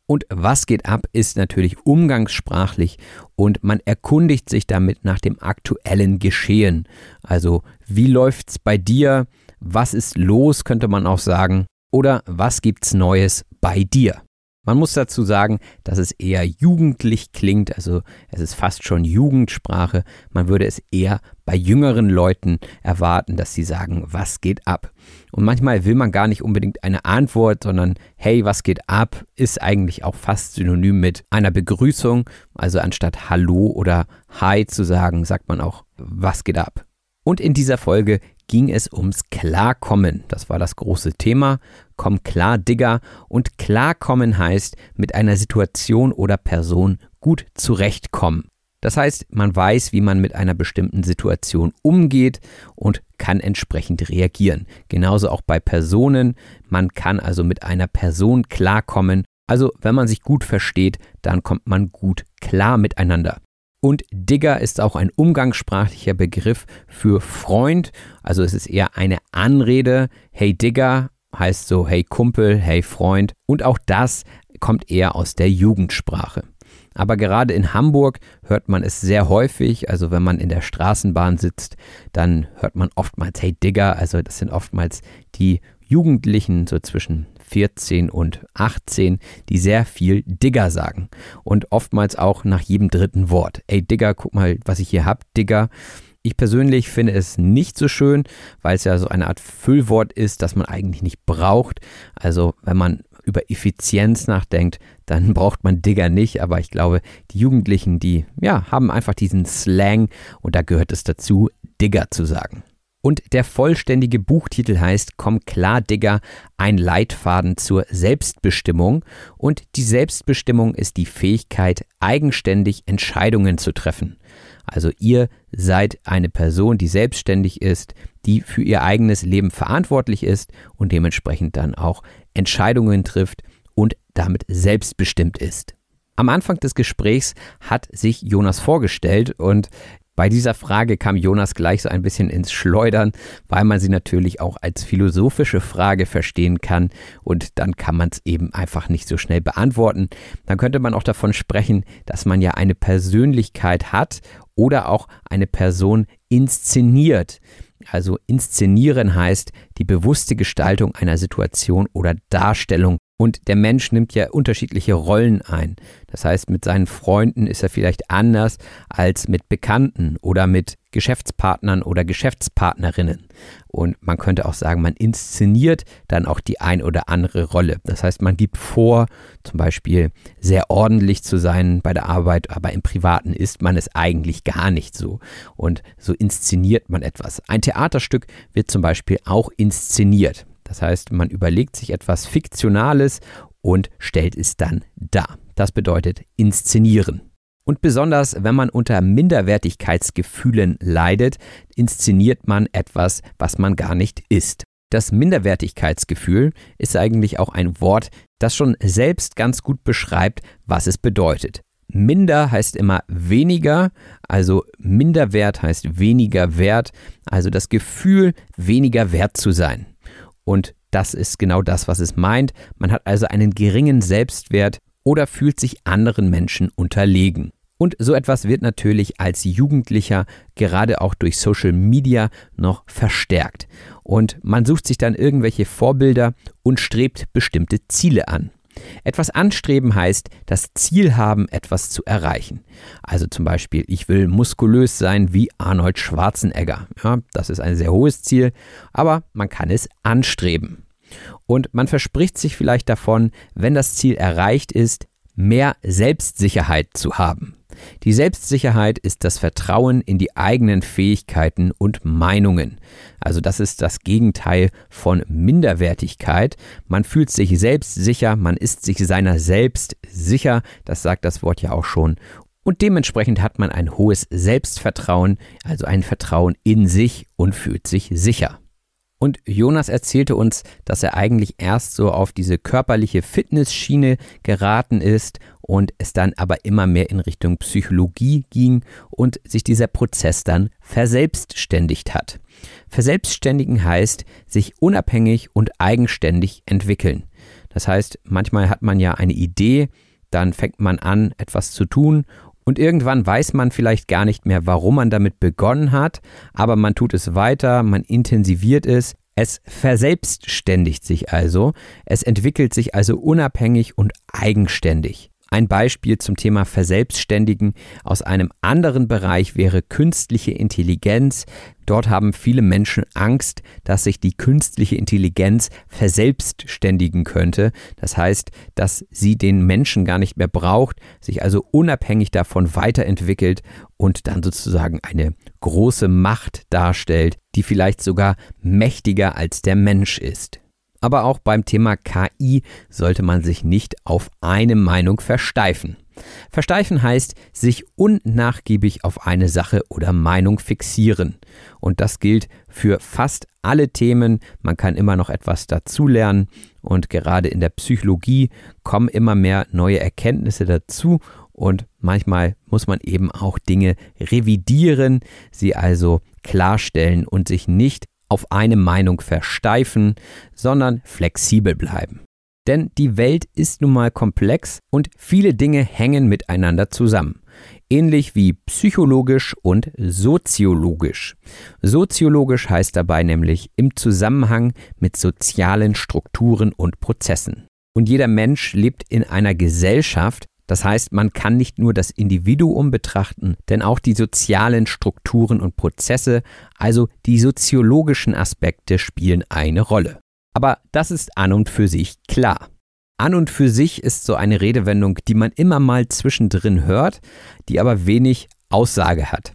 Und was geht ab ist natürlich umgangssprachlich und man erkundigt sich damit nach dem aktuellen Geschehen. Also, wie läuft's bei dir? Was ist los, könnte man auch sagen. Oder was gibt's Neues bei dir? Man muss dazu sagen, dass es eher jugendlich klingt, also es ist fast schon Jugendsprache. Man würde es eher bei jüngeren Leuten erwarten, dass sie sagen, was geht ab? Und manchmal will man gar nicht unbedingt eine Antwort, sondern hey, was geht ab, ist eigentlich auch fast synonym mit einer Begrüßung. Also anstatt Hallo oder Hi zu sagen, sagt man auch, was geht ab? Und in dieser Folge ging es ums Klarkommen. Das war das große Thema. Komm klar, Digger. Und Klarkommen heißt, mit einer Situation oder Person gut zurechtkommen. Das heißt, man weiß, wie man mit einer bestimmten Situation umgeht und kann entsprechend reagieren. Genauso auch bei Personen. Man kann also mit einer Person klarkommen. Also, wenn man sich gut versteht, dann kommt man gut klar miteinander. Und Digger ist auch ein umgangssprachlicher Begriff für Freund. Also es ist eher eine Anrede. Hey Digger heißt so hey Kumpel, hey Freund. Und auch das kommt eher aus der Jugendsprache. Aber gerade in Hamburg hört man es sehr häufig. Also wenn man in der Straßenbahn sitzt, dann hört man oftmals Hey Digger. Also das sind oftmals die Jugendlichen so zwischen 14 und 18, die sehr viel Digger sagen. Und oftmals auch nach jedem dritten Wort. Ey Digger, guck mal, was ich hier hab, Digger. Ich persönlich finde es nicht so schön, weil es ja so eine Art Füllwort ist, das man eigentlich nicht braucht. Also wenn man über Effizienz nachdenkt, dann braucht man Digger nicht. Aber ich glaube, die Jugendlichen, die ja, haben einfach diesen Slang und da gehört es dazu, Digger zu sagen. Und der vollständige Buchtitel heißt Komm klar, Digger, ein Leitfaden zur Selbstbestimmung. Und die Selbstbestimmung ist die Fähigkeit, eigenständig Entscheidungen zu treffen. Also ihr seid eine Person, die selbstständig ist, die für ihr eigenes Leben verantwortlich ist und dementsprechend dann auch Entscheidungen trifft und damit selbstbestimmt ist. Am Anfang des Gesprächs hat sich Jonas vorgestellt und bei dieser Frage kam Jonas gleich so ein bisschen ins Schleudern, weil man sie natürlich auch als philosophische Frage verstehen kann und dann kann man es eben einfach nicht so schnell beantworten. Dann könnte man auch davon sprechen, dass man ja eine Persönlichkeit hat oder auch eine Person inszeniert. Also inszenieren heißt die bewusste Gestaltung einer Situation oder Darstellung Und der Mensch nimmt ja unterschiedliche Rollen ein. Das heißt, mit seinen Freunden ist er vielleicht anders als mit Bekannten oder mit Geschäftspartnern oder Geschäftspartnerinnen. Und man könnte auch sagen, man inszeniert dann auch die ein oder andere Rolle. Das heißt, man gibt vor, zum Beispiel sehr ordentlich zu sein bei der Arbeit, aber im Privaten ist man es eigentlich gar nicht so. Und so inszeniert man etwas. Ein Theaterstück wird zum Beispiel auch inszeniert. Das heißt, man überlegt sich etwas Fiktionales und stellt es dann dar. Das bedeutet inszenieren. Und besonders, wenn man unter Minderwertigkeitsgefühlen leidet, inszeniert man etwas, was man gar nicht ist. Das Minderwertigkeitsgefühl ist eigentlich auch ein Wort, das schon selbst ganz gut beschreibt, was es bedeutet. Minder heißt immer weniger, also Minderwert heißt weniger wert, also das Gefühl, weniger wert zu sein. Und das ist genau das, was es meint. Man hat also einen geringen Selbstwert oder fühlt sich anderen Menschen unterlegen. Und so etwas wird natürlich als Jugendlicher gerade auch durch Social Media noch verstärkt. Und man sucht sich dann irgendwelche Vorbilder und strebt bestimmte Ziele an. Etwas anstreben heißt, das Ziel haben, etwas zu erreichen. Also zum Beispiel, ich will muskulös sein wie Arnold Schwarzenegger. Ja, das ist ein sehr hohes Ziel, aber man kann es anstreben. Und man verspricht sich vielleicht davon, wenn das Ziel erreicht ist, mehr Selbstsicherheit zu haben. Die Selbstsicherheit ist das Vertrauen in die eigenen Fähigkeiten und Meinungen. Also das ist das Gegenteil von Minderwertigkeit. Man fühlt sich selbst sicher, man ist sich seiner selbst sicher, das sagt das Wort ja auch schon. Und dementsprechend hat man ein hohes Selbstvertrauen, also ein Vertrauen in sich und fühlt sich sicher. Und Jonas erzählte uns, dass er eigentlich erst so auf diese körperliche Fitnessschiene geraten ist und es dann aber immer mehr in Richtung Psychologie ging und sich dieser Prozess dann verselbstständigt hat. Verselbstständigen heißt sich unabhängig und eigenständig entwickeln. Das heißt, manchmal hat man ja eine Idee, dann fängt man an, etwas zu tun und irgendwann weiß man vielleicht gar nicht mehr, warum man damit begonnen hat, aber man tut es weiter, man intensiviert es, es verselbstständigt sich also, es entwickelt sich also unabhängig und eigenständig. Ein Beispiel zum Thema Verselbstständigen aus einem anderen Bereich wäre künstliche Intelligenz. Dort haben viele Menschen Angst, dass sich die künstliche Intelligenz verselbstständigen könnte. Das heißt, dass sie den Menschen gar nicht mehr braucht, sich also unabhängig davon weiterentwickelt und dann sozusagen eine große Macht darstellt, die vielleicht sogar mächtiger als der Mensch ist. Aber auch beim Thema KI sollte man sich nicht auf eine Meinung versteifen. Versteifen heißt sich unnachgiebig auf eine Sache oder Meinung fixieren. Und das gilt für fast alle Themen. Man kann immer noch etwas dazulernen. Und gerade in der Psychologie kommen immer mehr neue Erkenntnisse dazu. Und manchmal muss man eben auch Dinge revidieren, sie also klarstellen und sich nicht auf eine Meinung versteifen, sondern flexibel bleiben. Denn die Welt ist nun mal komplex und viele Dinge hängen miteinander zusammen. Ähnlich wie psychologisch und soziologisch. Soziologisch heißt dabei nämlich im Zusammenhang mit sozialen Strukturen und Prozessen. Und jeder Mensch lebt in einer Gesellschaft, das heißt, man kann nicht nur das Individuum betrachten, denn auch die sozialen Strukturen und Prozesse, also die soziologischen Aspekte spielen eine Rolle. Aber das ist an und für sich klar. An und für sich ist so eine Redewendung, die man immer mal zwischendrin hört, die aber wenig Aussage hat.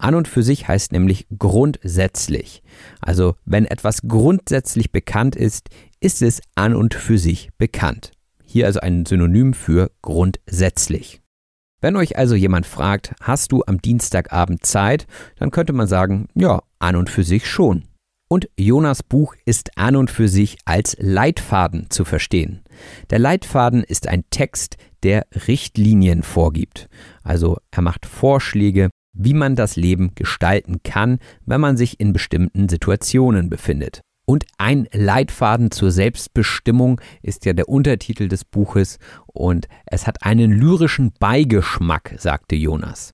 An und für sich heißt nämlich grundsätzlich. Also wenn etwas grundsätzlich bekannt ist, ist es an und für sich bekannt. Hier also ein Synonym für grundsätzlich. Wenn euch also jemand fragt, hast du am Dienstagabend Zeit, dann könnte man sagen, ja, an und für sich schon. Und Jonas Buch ist an und für sich als Leitfaden zu verstehen. Der Leitfaden ist ein Text, der Richtlinien vorgibt. Also er macht Vorschläge, wie man das Leben gestalten kann, wenn man sich in bestimmten Situationen befindet. Und ein Leitfaden zur Selbstbestimmung ist ja der Untertitel des Buches und es hat einen lyrischen Beigeschmack, sagte Jonas.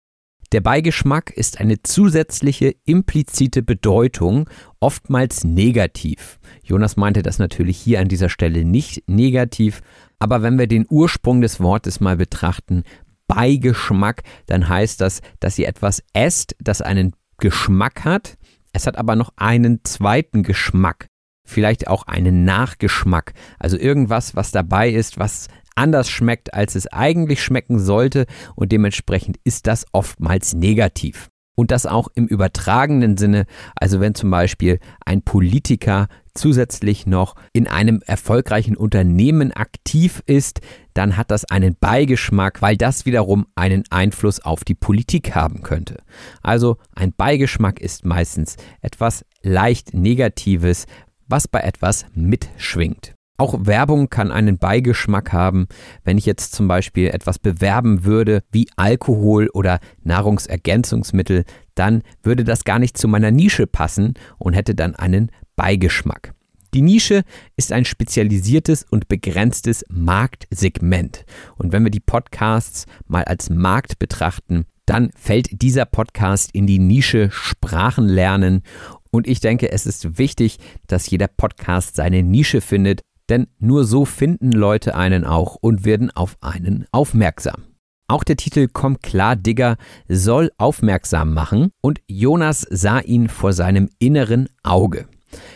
Der Beigeschmack ist eine zusätzliche implizite Bedeutung, oftmals negativ. Jonas meinte das natürlich hier an dieser Stelle nicht negativ, aber wenn wir den Ursprung des Wortes mal betrachten, Beigeschmack, dann heißt das, dass ihr etwas esst, das einen Geschmack hat. Es hat aber noch einen zweiten Geschmack, vielleicht auch einen Nachgeschmack. Also irgendwas, was dabei ist, was anders schmeckt, als es eigentlich schmecken sollte und dementsprechend ist das oftmals negativ. Und das auch im übertragenen Sinne, also wenn zum Beispiel ein Politiker zusätzlich noch in einem erfolgreichen Unternehmen aktiv ist, dann hat das einen Beigeschmack, weil das wiederum einen Einfluss auf die Politik haben könnte. Also ein Beigeschmack ist meistens etwas leicht Negatives, was bei etwas mitschwingt. Auch Werbung kann einen Beigeschmack haben. Wenn ich jetzt zum Beispiel etwas bewerben würde wie Alkohol oder Nahrungsergänzungsmittel, dann würde das gar nicht zu meiner Nische passen und hätte dann einen Beigeschmack. Die Nische ist ein spezialisiertes und begrenztes Marktsegment. Und wenn wir die Podcasts mal als Markt betrachten, dann fällt dieser Podcast in die Nische Sprachen lernen. Und ich denke, es ist wichtig, dass jeder Podcast seine Nische findet, denn nur so finden Leute einen auch und werden auf einen aufmerksam. Auch der Titel Komm klar, Digger soll aufmerksam machen und Jonas sah ihn vor seinem inneren Auge.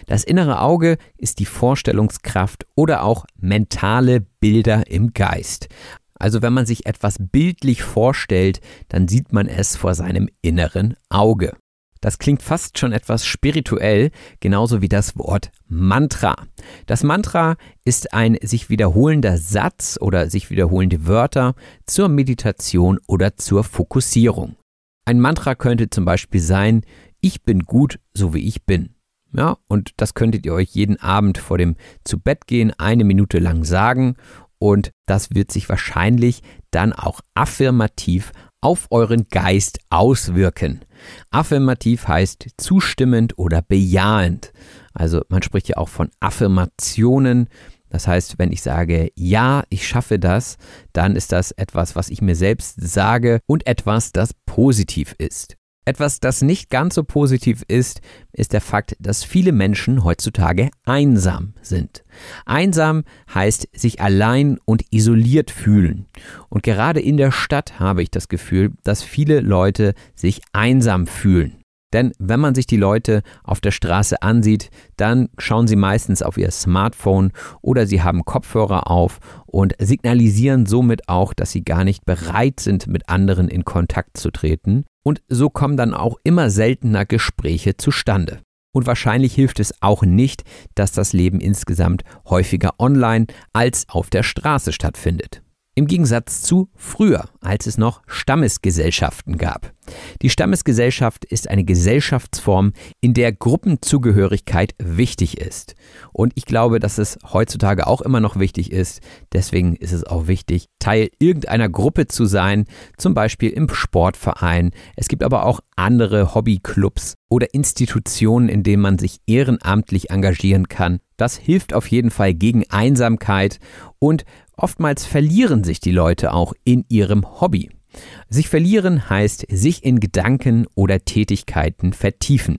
Das innere Auge ist die Vorstellungskraft oder auch mentale Bilder im Geist. Also wenn man sich etwas bildlich vorstellt, dann sieht man es vor seinem inneren Auge. Das klingt fast schon etwas spirituell, genauso wie das Wort Mantra. Das Mantra ist ein sich wiederholender Satz oder sich wiederholende Wörter zur Meditation oder zur Fokussierung. Ein Mantra könnte zum Beispiel sein, ich bin gut, so wie ich bin. Ja, und das könntet ihr euch jeden Abend vor dem Zubettgehen eine Minute lang sagen und das wird sich wahrscheinlich dann auch affirmativ auf euren Geist auswirken. Affirmativ heißt zustimmend oder bejahend. Also man spricht ja auch von Affirmationen. Das heißt, wenn ich sage, ja, ich schaffe das, dann ist das etwas, was ich mir selbst sage und etwas, das positiv ist. Etwas, das nicht ganz so positiv ist, ist der Fakt, dass viele Menschen heutzutage einsam sind. Einsam heißt sich allein und isoliert fühlen. Und gerade in der Stadt habe ich das Gefühl, dass viele Leute sich einsam fühlen. Denn wenn man sich die Leute auf der Straße ansieht, dann schauen sie meistens auf ihr Smartphone oder sie haben Kopfhörer auf und signalisieren somit auch, dass sie gar nicht bereit sind, mit anderen in Kontakt zu treten. Und so kommen dann auch immer seltener Gespräche zustande. Und wahrscheinlich hilft es auch nicht, dass das Leben insgesamt häufiger online als auf der Straße stattfindet. Im Gegensatz zu früher, als es noch Stammesgesellschaften gab. Die Stammesgesellschaft ist eine Gesellschaftsform, in der Gruppenzugehörigkeit wichtig ist. Und ich glaube, dass es heutzutage auch immer noch wichtig ist. Deswegen ist es auch wichtig, Teil irgendeiner Gruppe zu sein, zum Beispiel im Sportverein. Es gibt aber auch andere Hobbyclubs oder Institutionen, in denen man sich ehrenamtlich engagieren kann. Das hilft auf jeden Fall gegen Einsamkeit und Oftmals verlieren sich die Leute auch in ihrem Hobby. Sich verlieren heißt sich in Gedanken oder Tätigkeiten vertiefen.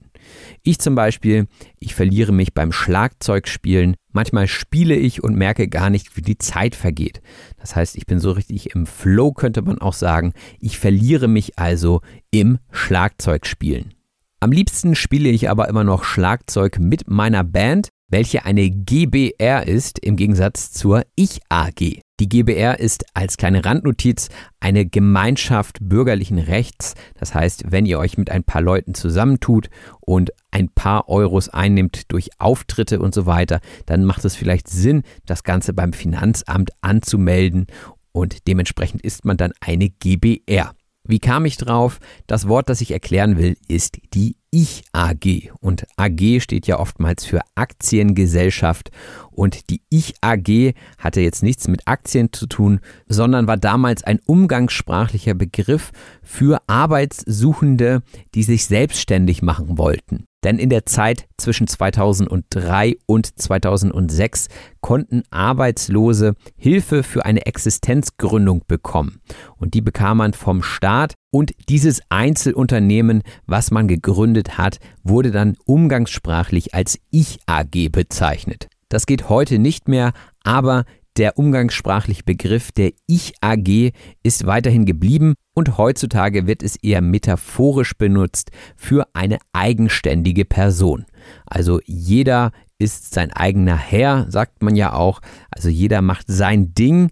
Ich zum Beispiel, ich verliere mich beim Schlagzeugspielen. Manchmal spiele ich und merke gar nicht, wie die Zeit vergeht. Das heißt, ich bin so richtig im Flow, könnte man auch sagen. Ich verliere mich also im Schlagzeugspielen. Am liebsten spiele ich aber immer noch Schlagzeug mit meiner Band, welche eine GBR ist im Gegensatz zur Ich AG. Die GBR ist als kleine Randnotiz eine Gemeinschaft bürgerlichen Rechts. Das heißt, wenn ihr euch mit ein paar Leuten zusammentut und ein paar Euros einnimmt durch Auftritte und so weiter, dann macht es vielleicht Sinn, das Ganze beim Finanzamt anzumelden und dementsprechend ist man dann eine GBR. Wie kam ich drauf? Das Wort, das ich erklären will, ist die Ich AG. Und AG steht ja oftmals für Aktiengesellschaft. Und die Ich AG hatte jetzt nichts mit Aktien zu tun, sondern war damals ein umgangssprachlicher Begriff für Arbeitssuchende, die sich selbstständig machen wollten. Denn in der Zeit zwischen 2003 und 2006 konnten Arbeitslose Hilfe für eine Existenzgründung bekommen. Und die bekam man vom Staat. Und dieses Einzelunternehmen, was man gegründet hat, wurde dann umgangssprachlich als Ich AG bezeichnet. Das geht heute nicht mehr, aber der umgangssprachliche Begriff der Ich AG ist weiterhin geblieben und heutzutage wird es eher metaphorisch benutzt für eine eigenständige Person. Also jeder ist sein eigener Herr, sagt man ja auch. Also jeder macht sein Ding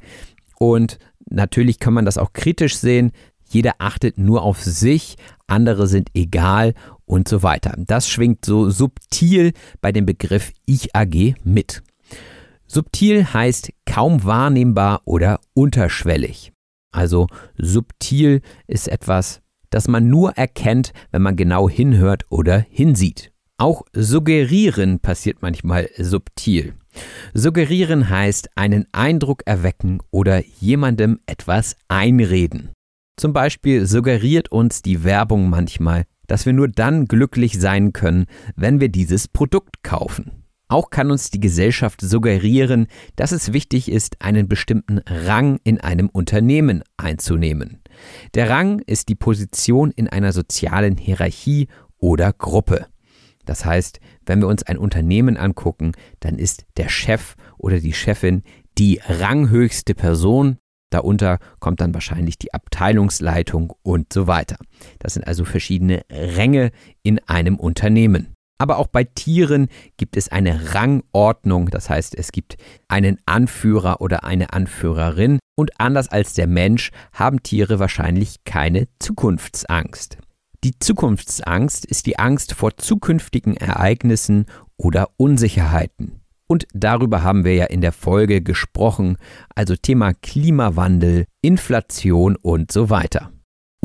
und natürlich kann man das auch kritisch sehen. Jeder achtet nur auf sich, andere sind egal und so weiter. Das schwingt so subtil bei dem Begriff Ich AG mit. Subtil heißt kaum wahrnehmbar oder unterschwellig. Also subtil ist etwas, das man nur erkennt, wenn man genau hinhört oder hinsieht. Auch suggerieren passiert manchmal subtil. Suggerieren heißt einen Eindruck erwecken oder jemandem etwas einreden. Zum Beispiel suggeriert uns die Werbung manchmal, dass wir nur dann glücklich sein können, wenn wir dieses Produkt kaufen. Auch kann uns die Gesellschaft suggerieren, dass es wichtig ist, einen bestimmten Rang in einem Unternehmen einzunehmen. Der Rang ist die Position in einer sozialen Hierarchie oder Gruppe. Das heißt, wenn wir uns ein Unternehmen angucken, dann ist der Chef oder die Chefin die ranghöchste Person. Darunter kommt dann wahrscheinlich die Abteilungsleitung und so weiter. Das sind also verschiedene Ränge in einem Unternehmen. Aber auch bei Tieren gibt es eine Rangordnung, das heißt es gibt einen Anführer oder eine Anführerin und anders als der Mensch haben Tiere wahrscheinlich keine Zukunftsangst. Die Zukunftsangst ist die Angst vor zukünftigen Ereignissen oder Unsicherheiten. Und darüber haben wir ja in der Folge gesprochen, also Thema Klimawandel, Inflation und so weiter.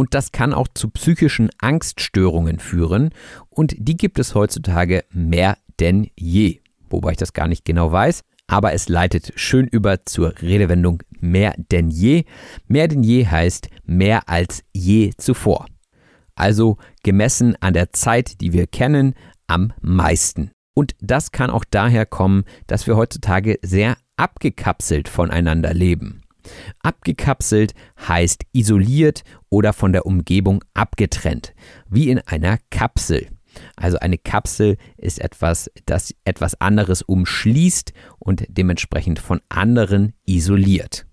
Und das kann auch zu psychischen Angststörungen führen. Und die gibt es heutzutage mehr denn je. Wobei ich das gar nicht genau weiß. Aber es leitet schön über zur Redewendung mehr denn je. Mehr denn je heißt mehr als je zuvor. Also gemessen an der Zeit, die wir kennen, am meisten. Und das kann auch daher kommen, dass wir heutzutage sehr abgekapselt voneinander leben. Abgekapselt heißt isoliert oder von der Umgebung abgetrennt, wie in einer Kapsel. Also eine Kapsel ist etwas, das etwas anderes umschließt und dementsprechend von anderen isoliert.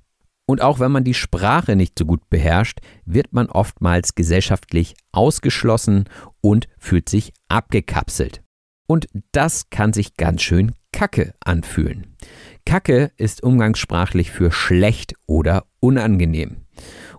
Und auch wenn man die Sprache nicht so gut beherrscht, wird man oftmals gesellschaftlich ausgeschlossen und fühlt sich abgekapselt. Und das kann sich ganz schön kacke anfühlen. Kacke ist umgangssprachlich für schlecht oder unangenehm.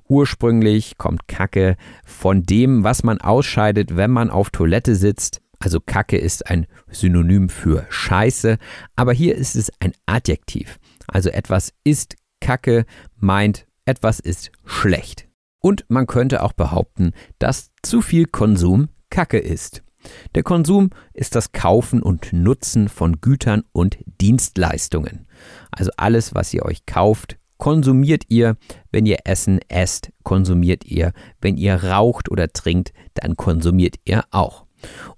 Ursprünglich kommt Kacke von dem, was man ausscheidet, wenn man auf Toilette sitzt. Also Kacke ist ein Synonym für Scheiße, aber hier ist es ein Adjektiv. Also etwas ist Kacke meint, etwas ist schlecht. Und man könnte auch behaupten, dass zu viel Konsum Kacke ist. Der Konsum ist das Kaufen und Nutzen von Gütern und Dienstleistungen. Also alles, was ihr euch kauft, konsumiert ihr. Wenn ihr Essen esst, konsumiert ihr. Wenn ihr raucht oder trinkt, dann konsumiert ihr auch.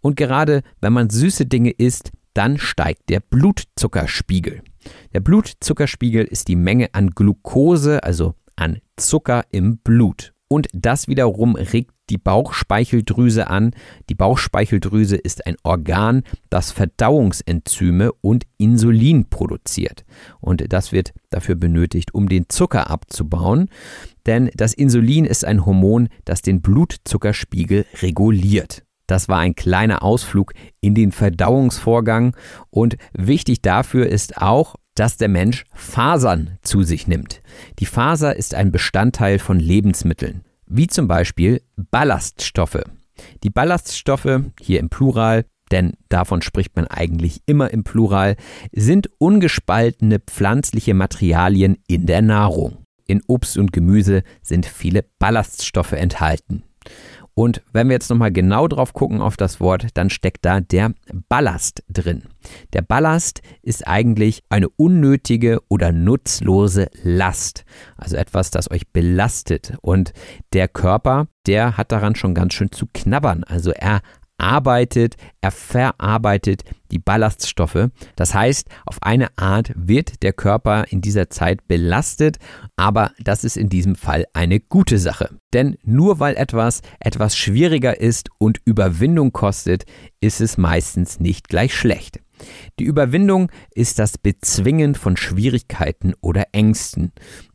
Und gerade wenn man süße Dinge isst, dann steigt der Blutzuckerspiegel. Der Blutzuckerspiegel ist die Menge an Glucose, also an Zucker im Blut. Und das wiederum regt die Bauchspeicheldrüse an. Die Bauchspeicheldrüse ist ein Organ, das Verdauungsenzyme und Insulin produziert. Und das wird dafür benötigt, um den Zucker abzubauen. Denn das Insulin ist ein Hormon, das den Blutzuckerspiegel reguliert. Das war ein kleiner Ausflug in den Verdauungsvorgang und wichtig dafür ist auch, dass der Mensch Fasern zu sich nimmt. Die Faser ist ein Bestandteil von Lebensmitteln wie zum Beispiel Ballaststoffe. Die Ballaststoffe, hier im Plural, denn davon spricht man eigentlich immer im Plural, sind ungespaltene pflanzliche Materialien in der Nahrung. In Obst und Gemüse sind viele Ballaststoffe enthalten. Und wenn wir jetzt nochmal genau drauf gucken auf das Wort, dann steckt da der Ballast drin. Der Ballast ist eigentlich eine unnötige oder nutzlose Last. Also etwas, das euch belastet. Und der Körper, der hat daran schon ganz schön zu knabbern. Also er arbeitet, er verarbeitet die Ballaststoffe. Das heißt, auf eine Art wird der Körper in dieser Zeit belastet, aber das ist in diesem Fall eine gute Sache. Denn nur weil etwas etwas schwieriger ist und Überwindung kostet, ist es meistens nicht gleich schlecht. Die Überwindung ist das Bezwingen von Schwierigkeiten oder Ängsten.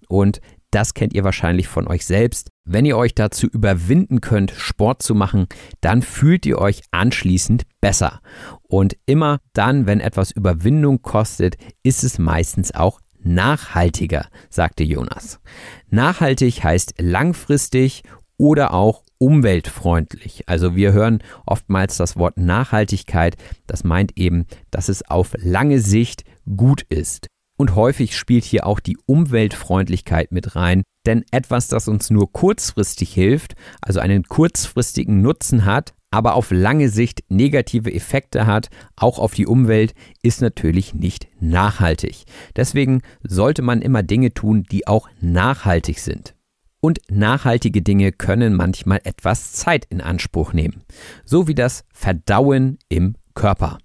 Und das kennt ihr wahrscheinlich von euch selbst. Wenn ihr euch dazu überwinden könnt, Sport zu machen, dann fühlt ihr euch anschließend besser. Und immer dann, wenn etwas Überwindung kostet, ist es meistens auch nachhaltiger, sagte Jonas. Nachhaltig heißt langfristig oder auch umweltfreundlich. Also wir hören oftmals das Wort Nachhaltigkeit. Das meint eben, dass es auf lange Sicht gut ist. Und häufig spielt hier auch die Umweltfreundlichkeit mit rein, denn etwas, das uns nur kurzfristig hilft, also einen kurzfristigen Nutzen hat, aber auf lange Sicht negative Effekte hat, auch auf die Umwelt, ist natürlich nicht nachhaltig. Deswegen sollte man immer Dinge tun, die auch nachhaltig sind. Und nachhaltige Dinge können manchmal etwas Zeit in Anspruch nehmen, so wie das Verdauen im Körper.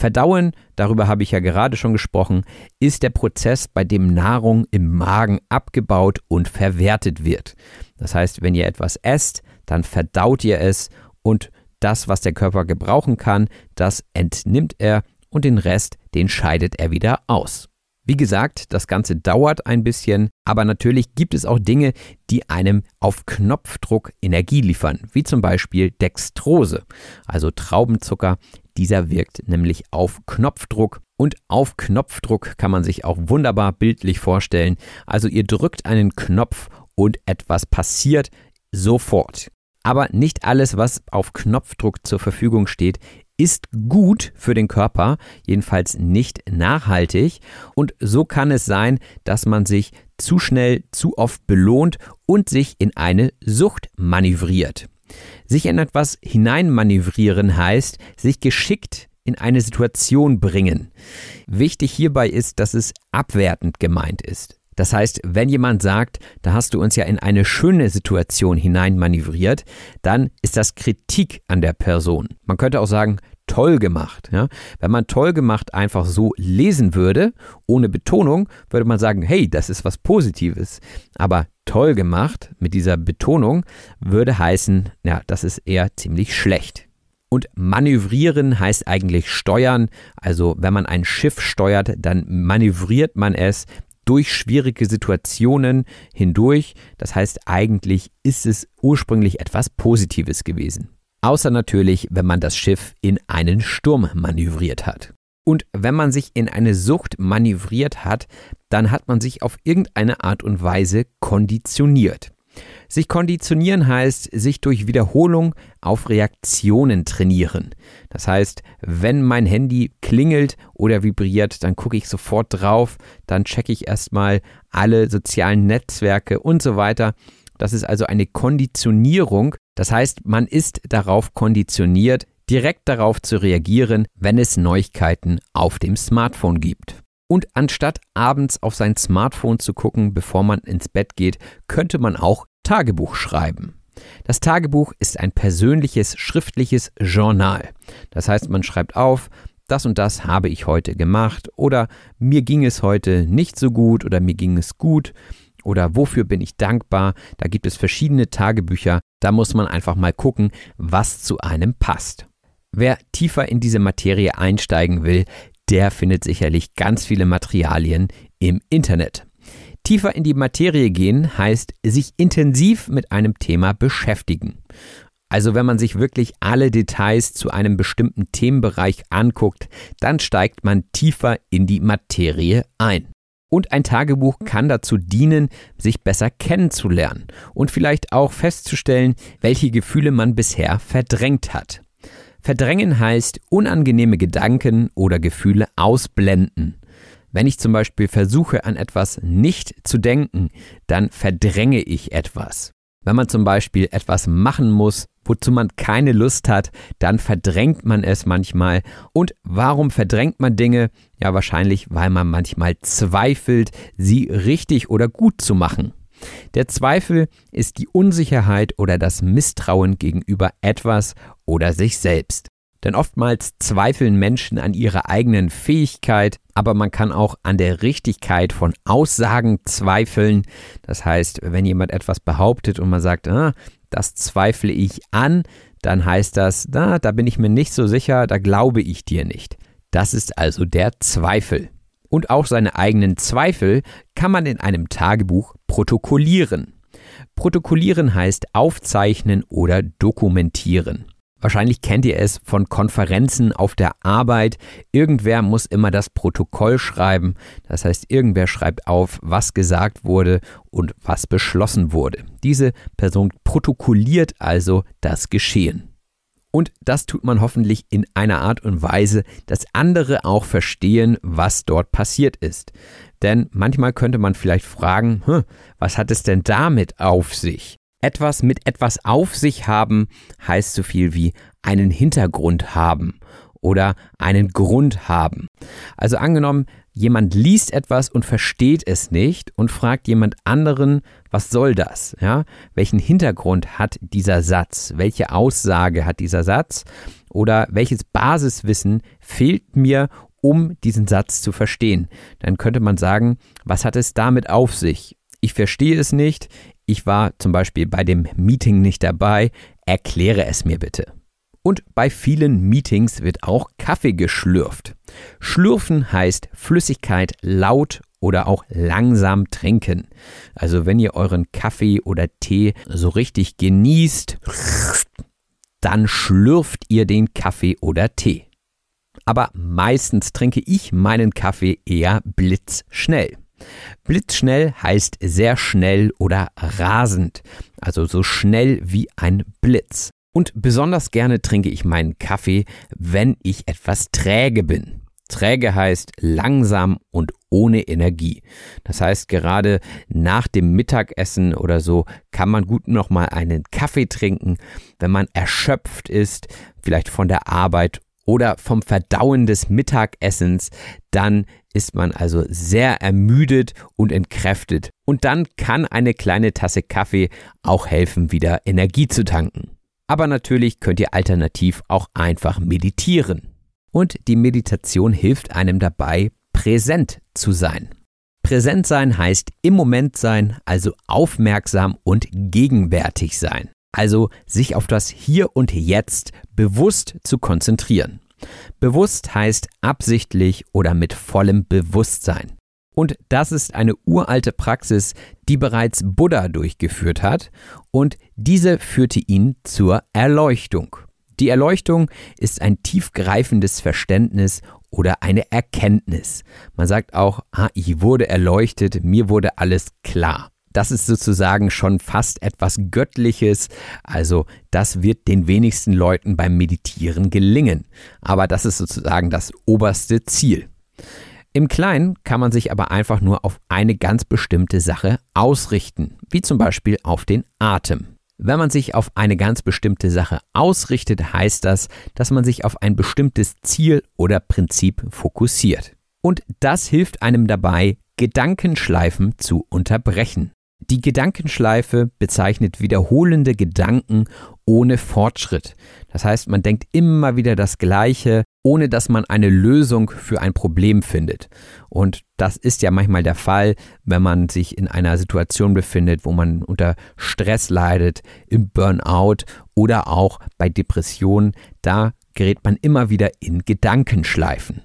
Verdauen, darüber habe ich ja gerade schon gesprochen, ist der Prozess, bei dem Nahrung im Magen abgebaut und verwertet wird. Das heißt, wenn ihr etwas esst, dann verdaut ihr es und das, was der Körper gebrauchen kann, das entnimmt er und den Rest, den scheidet er wieder aus. Wie gesagt, das Ganze dauert ein bisschen, aber natürlich gibt es auch Dinge, die einem auf Knopfdruck Energie liefern, wie zum Beispiel Dextrose, also Traubenzucker, dieser wirkt nämlich auf Knopfdruck und auf Knopfdruck kann man sich auch wunderbar bildlich vorstellen. Also ihr drückt einen Knopf und etwas passiert sofort. Aber nicht alles, was auf Knopfdruck zur Verfügung steht, ist gut für den Körper, jedenfalls nicht nachhaltig. Und so kann es sein, dass man sich zu schnell, zu oft belohnt und sich in eine Sucht manövriert. Sich in etwas hineinmanövrieren heißt, sich geschickt in eine Situation bringen. Wichtig hierbei ist, dass es abwertend gemeint ist. Das heißt, wenn jemand sagt, da hast du uns ja in eine schöne Situation hineinmanövriert, dann ist das Kritik an der Person. Man könnte auch sagen, toll gemacht. Ja? Wenn man toll gemacht einfach so lesen würde, ohne Betonung, würde man sagen, hey, das ist was Positives. Aber toll gemacht mit dieser Betonung würde heißen, ja, das ist eher ziemlich schlecht. Und manövrieren heißt eigentlich steuern. Also wenn man ein Schiff steuert, dann manövriert man es durch schwierige Situationen hindurch. Das heißt, eigentlich ist es ursprünglich etwas Positives gewesen. Außer natürlich, wenn man das Schiff in einen Sturm manövriert hat. Und wenn man sich in eine Sucht manövriert hat, dann hat man sich auf irgendeine Art und Weise konditioniert. Sich konditionieren heißt, sich durch Wiederholung auf Reaktionen trainieren. Das heißt, wenn mein Handy klingelt oder vibriert, dann gucke ich sofort drauf, dann checke ich erstmal alle sozialen Netzwerke und so weiter. Das ist also eine Konditionierung. Das heißt, man ist darauf konditioniert, direkt darauf zu reagieren, wenn es Neuigkeiten auf dem Smartphone gibt. Und anstatt abends auf sein Smartphone zu gucken, bevor man ins Bett geht, könnte man auch Tagebuch schreiben. Das Tagebuch ist ein persönliches schriftliches Journal. Das heißt, man schreibt auf, das und das habe ich heute gemacht oder mir ging es heute nicht so gut oder mir ging es gut oder wofür bin ich dankbar. Da gibt es verschiedene Tagebücher. Da muss man einfach mal gucken, was zu einem passt. Wer tiefer in diese Materie einsteigen will, der findet sicherlich ganz viele Materialien im Internet. Tiefer in die Materie gehen heißt sich intensiv mit einem Thema beschäftigen. Also wenn man sich wirklich alle Details zu einem bestimmten Themenbereich anguckt, dann steigt man tiefer in die Materie ein. Und ein Tagebuch kann dazu dienen, sich besser kennenzulernen und vielleicht auch festzustellen, welche Gefühle man bisher verdrängt hat. Verdrängen heißt unangenehme Gedanken oder Gefühle ausblenden. Wenn ich zum Beispiel versuche, an etwas nicht zu denken, dann verdränge ich etwas. Wenn man zum Beispiel etwas machen muss, wozu man keine Lust hat, dann verdrängt man es manchmal. Und warum verdrängt man Dinge? Ja, wahrscheinlich, weil man manchmal zweifelt, sie richtig oder gut zu machen. Der Zweifel ist die Unsicherheit oder das Misstrauen gegenüber etwas oder sich selbst. Denn oftmals zweifeln Menschen an ihrer eigenen Fähigkeit, aber man kann auch an der Richtigkeit von Aussagen zweifeln. Das heißt, wenn jemand etwas behauptet und man sagt, ah, das zweifle ich an, dann heißt das, na, da bin ich mir nicht so sicher, da glaube ich dir nicht. Das ist also der Zweifel. Und auch seine eigenen Zweifel kann man in einem Tagebuch protokollieren. Protokollieren heißt aufzeichnen oder dokumentieren. Wahrscheinlich kennt ihr es von Konferenzen auf der Arbeit. Irgendwer muss immer das Protokoll schreiben. Das heißt, irgendwer schreibt auf, was gesagt wurde und was beschlossen wurde. Diese Person protokolliert also das Geschehen. Und das tut man hoffentlich in einer Art und Weise, dass andere auch verstehen, was dort passiert ist. Denn manchmal könnte man vielleicht fragen, hm, was hat es denn damit auf sich? Etwas mit etwas auf sich haben heißt so viel wie einen Hintergrund haben oder einen Grund haben. Also angenommen, jemand liest etwas und versteht es nicht und fragt jemand anderen, was soll das? Ja? Welchen Hintergrund hat dieser Satz? Welche Aussage hat dieser Satz? Oder welches Basiswissen fehlt mir, um diesen Satz zu verstehen? Dann könnte man sagen, was hat es damit auf sich? Ich verstehe es nicht, ich war zum Beispiel bei dem Meeting nicht dabei, erkläre es mir bitte. Und bei vielen Meetings wird auch Kaffee geschlürft. Schlürfen heißt Flüssigkeit laut oder auch langsam trinken. Also wenn ihr euren Kaffee oder Tee so richtig genießt, dann schlürft ihr den Kaffee oder Tee. Aber meistens trinke ich meinen Kaffee eher blitzschnell. Blitzschnell heißt sehr schnell oder rasend, also so schnell wie ein Blitz. Und besonders gerne trinke ich meinen Kaffee, wenn ich etwas träge bin. Träge heißt langsam und ohne Energie. Das heißt, gerade nach dem Mittagessen oder so kann man gut noch mal einen Kaffee trinken, wenn man erschöpft ist, vielleicht von der Arbeit oder vom Verdauen des Mittagessens, dann ist man also sehr ermüdet und entkräftet. Und dann kann eine kleine Tasse Kaffee auch helfen, wieder Energie zu tanken. Aber natürlich könnt ihr alternativ auch einfach meditieren. Und die Meditation hilft einem dabei, präsent zu sein. Präsent sein heißt im Moment sein, also aufmerksam und gegenwärtig sein. Also sich auf das Hier und Jetzt bewusst zu konzentrieren. Bewusst heißt absichtlich oder mit vollem Bewusstsein. Und das ist eine uralte Praxis, die bereits Buddha durchgeführt hat und diese führte ihn zur Erleuchtung. Die Erleuchtung ist ein tiefgreifendes Verständnis oder eine Erkenntnis. Man sagt auch, ah, ich wurde erleuchtet, mir wurde alles klar. Das ist sozusagen schon fast etwas Göttliches. Also das wird den wenigsten Leuten beim Meditieren gelingen. Aber das ist sozusagen das oberste Ziel. Im Kleinen kann man sich aber einfach nur auf eine ganz bestimmte Sache ausrichten, wie zum Beispiel auf den Atem. Wenn man sich auf eine ganz bestimmte Sache ausrichtet, heißt das, dass man sich auf ein bestimmtes Ziel oder Prinzip fokussiert. Und das hilft einem dabei, Gedankenschleifen zu unterbrechen. Die Gedankenschleife bezeichnet wiederholende Gedanken ohne Fortschritt. Das heißt, man denkt immer wieder das Gleiche, ohne dass man eine Lösung für ein Problem findet. Und das ist ja manchmal der Fall, wenn man sich in einer Situation befindet, wo man unter Stress leidet, im Burnout oder auch bei Depressionen. Da gerät man immer wieder in Gedankenschleifen.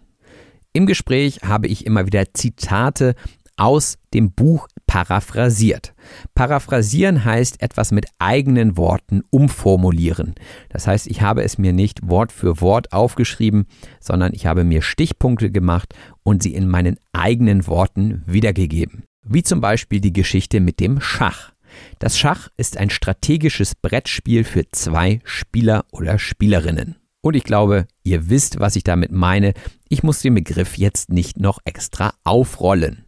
Im Gespräch habe ich immer wieder Zitate aus dem Buch paraphrasiert. Paraphrasieren heißt etwas mit eigenen Worten umformulieren. Das heißt, ich habe es mir nicht Wort für Wort aufgeschrieben, sondern ich habe mir Stichpunkte gemacht und sie in meinen eigenen Worten wiedergegeben. Wie zum Beispiel die Geschichte mit dem Schach. Das Schach ist ein strategisches Brettspiel für zwei Spieler oder Spielerinnen. Und ich glaube, ihr wisst, was ich damit meine. Ich muss den Begriff jetzt nicht noch extra aufrollen.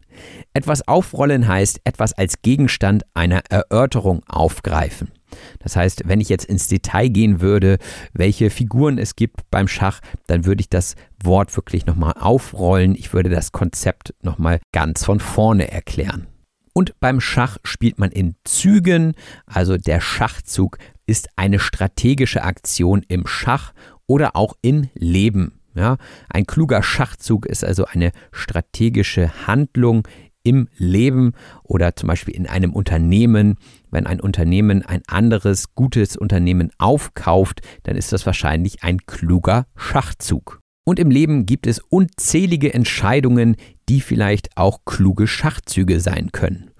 Etwas aufrollen heißt etwas als Gegenstand einer Erörterung aufgreifen. Das heißt, wenn ich jetzt ins Detail gehen würde, welche Figuren es gibt beim Schach, dann würde ich das Wort wirklich nochmal aufrollen. Ich würde das Konzept nochmal ganz von vorne erklären. Und beim Schach spielt man in Zügen, also der Schachzug ist eine strategische Aktion im Schach oder auch im Leben. Ja, ein kluger Schachzug ist also eine strategische Handlung im Leben oder zum Beispiel in einem Unternehmen. Wenn ein Unternehmen ein anderes gutes Unternehmen aufkauft, dann ist das wahrscheinlich ein kluger Schachzug. Und im Leben gibt es unzählige Entscheidungen, die vielleicht auch kluge Schachzüge sein können.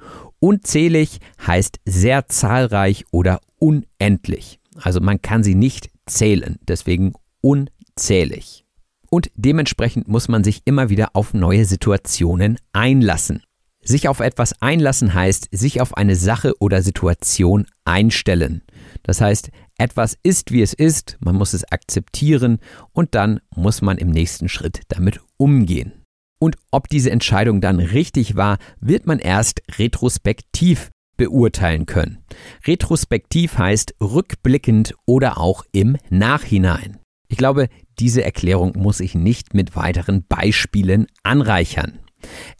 Unzählig heißt sehr zahlreich oder unendlich. Also man kann sie nicht zählen, deswegen unzählig. Und dementsprechend muss man sich immer wieder auf neue Situationen einlassen. Sich auf etwas einlassen heißt, sich auf eine Sache oder Situation einstellen. Das heißt, etwas ist, wie es ist, man muss es akzeptieren und dann muss man im nächsten Schritt damit umgehen. Und ob diese Entscheidung dann richtig war, wird man erst retrospektiv beurteilen können. Retrospektiv heißt rückblickend oder auch im Nachhinein. Ich glaube, diese Erklärung muss ich nicht mit weiteren Beispielen anreichern.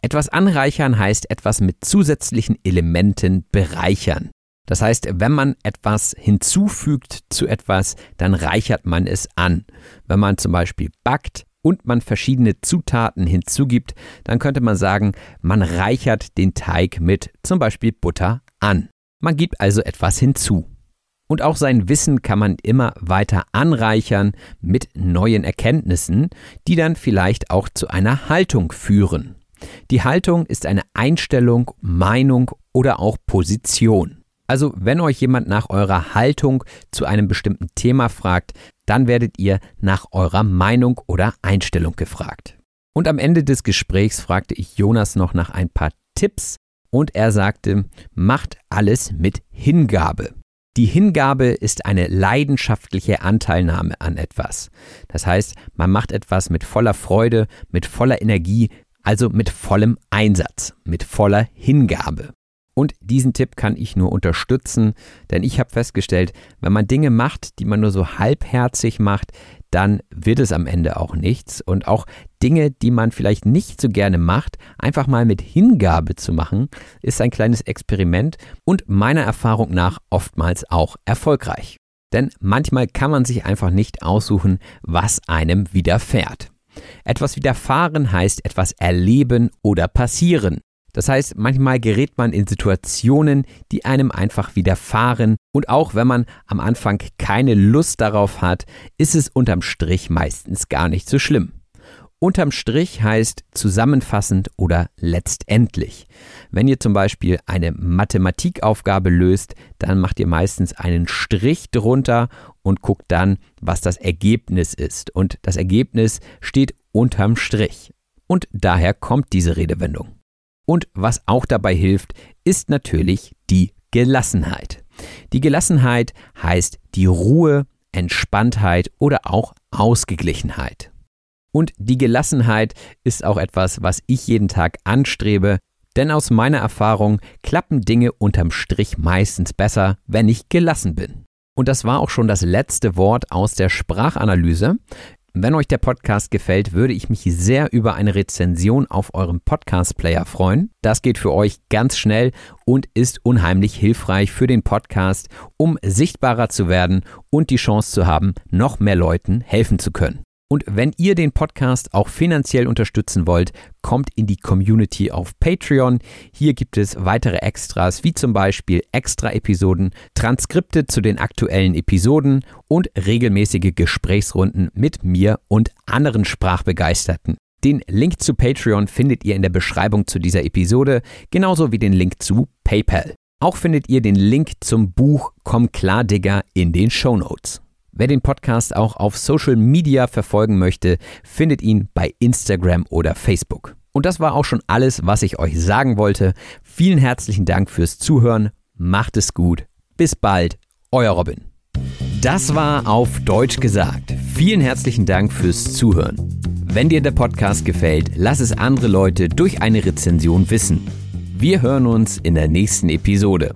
Etwas anreichern heißt etwas mit zusätzlichen Elementen bereichern. Das heißt, wenn man etwas hinzufügt zu etwas, dann reichert man es an. Wenn man zum Beispiel backt und man verschiedene Zutaten hinzugibt, dann könnte man sagen, man reichert den Teig mit zum Beispiel Butter an. Man gibt also etwas hinzu. Und auch sein Wissen kann man immer weiter anreichern mit neuen Erkenntnissen, die dann vielleicht auch zu einer Haltung führen. Die Haltung ist eine Einstellung, Meinung oder auch Position. Also wenn euch jemand nach eurer Haltung zu einem bestimmten Thema fragt, dann werdet ihr nach eurer Meinung oder Einstellung gefragt. Und am Ende des Gesprächs fragte ich Jonas noch nach ein paar Tipps und er sagte, macht alles mit Hingabe. Die Hingabe ist eine leidenschaftliche Anteilnahme an etwas. Das heißt, man macht etwas mit voller Freude, mit voller Energie, also mit vollem Einsatz, mit voller Hingabe. Und diesen Tipp kann ich nur unterstützen, denn ich habe festgestellt, wenn man Dinge macht, die man nur so halbherzig macht, dann wird es am Ende auch nichts. Und auch Dinge, die man vielleicht nicht so gerne macht, einfach mal mit Hingabe zu machen, ist ein kleines Experiment und meiner Erfahrung nach oftmals auch erfolgreich. Denn manchmal kann man sich einfach nicht aussuchen, was einem widerfährt. Etwas widerfahren heißt etwas erleben oder passieren. Das heißt, manchmal gerät man in Situationen, die einem einfach widerfahren und auch wenn man am Anfang keine Lust darauf hat, ist es unterm Strich meistens gar nicht so schlimm. Unterm Strich heißt zusammenfassend oder letztendlich. Wenn ihr zum Beispiel eine Mathematikaufgabe löst, dann macht ihr meistens einen Strich drunter und guckt dann, was das Ergebnis ist. Und das Ergebnis steht unterm Strich. Und daher kommt diese Redewendung. Und was auch dabei hilft, ist natürlich die Gelassenheit. Die Gelassenheit heißt die Ruhe, Entspanntheit oder auch Ausgeglichenheit. Und die Gelassenheit ist auch etwas, was ich jeden Tag anstrebe, denn aus meiner Erfahrung klappen Dinge unterm Strich meistens besser, wenn ich gelassen bin. Und das war auch schon das letzte Wort aus der Sprachanalyse. Wenn euch der Podcast gefällt, würde ich mich sehr über eine Rezension auf eurem Podcast-Player freuen. Das geht für euch ganz schnell und ist unheimlich hilfreich für den Podcast, um sichtbarer zu werden und die Chance zu haben, noch mehr Leuten helfen zu können. Und wenn ihr den Podcast auch finanziell unterstützen wollt, kommt in die Community auf Patreon. Hier gibt es weitere Extras, wie zum Beispiel Extra-Episoden, Transkripte zu den aktuellen Episoden und regelmäßige Gesprächsrunden mit mir und anderen Sprachbegeisterten. Den Link zu Patreon findet ihr in der Beschreibung zu dieser Episode, genauso wie den Link zu PayPal. Auch findet ihr den Link zum Buch Komm klar, Digger in den Show Notes. Wer den Podcast auch auf Social Media verfolgen möchte, findet ihn bei Instagram oder Facebook. Und das war auch schon alles, was ich euch sagen wollte. Vielen herzlichen Dank fürs Zuhören. Macht es gut. Bis bald. Euer Robin. Das war auf Deutsch gesagt. Vielen herzlichen Dank fürs Zuhören. Wenn dir der Podcast gefällt, lass es andere Leute durch eine Rezension wissen. Wir hören uns in der nächsten Episode.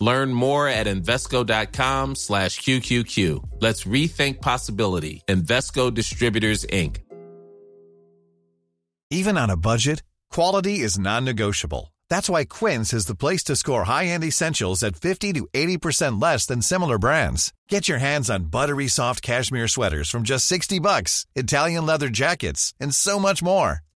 Learn more at Invesco.com slash QQQ. Let's rethink possibility. Investco Distributors, Inc. Even on a budget, quality is non-negotiable. That's why Quince is the place to score high-end essentials at 50 to 80% less than similar brands. Get your hands on buttery soft cashmere sweaters from just 60 bucks, Italian leather jackets, and so much more.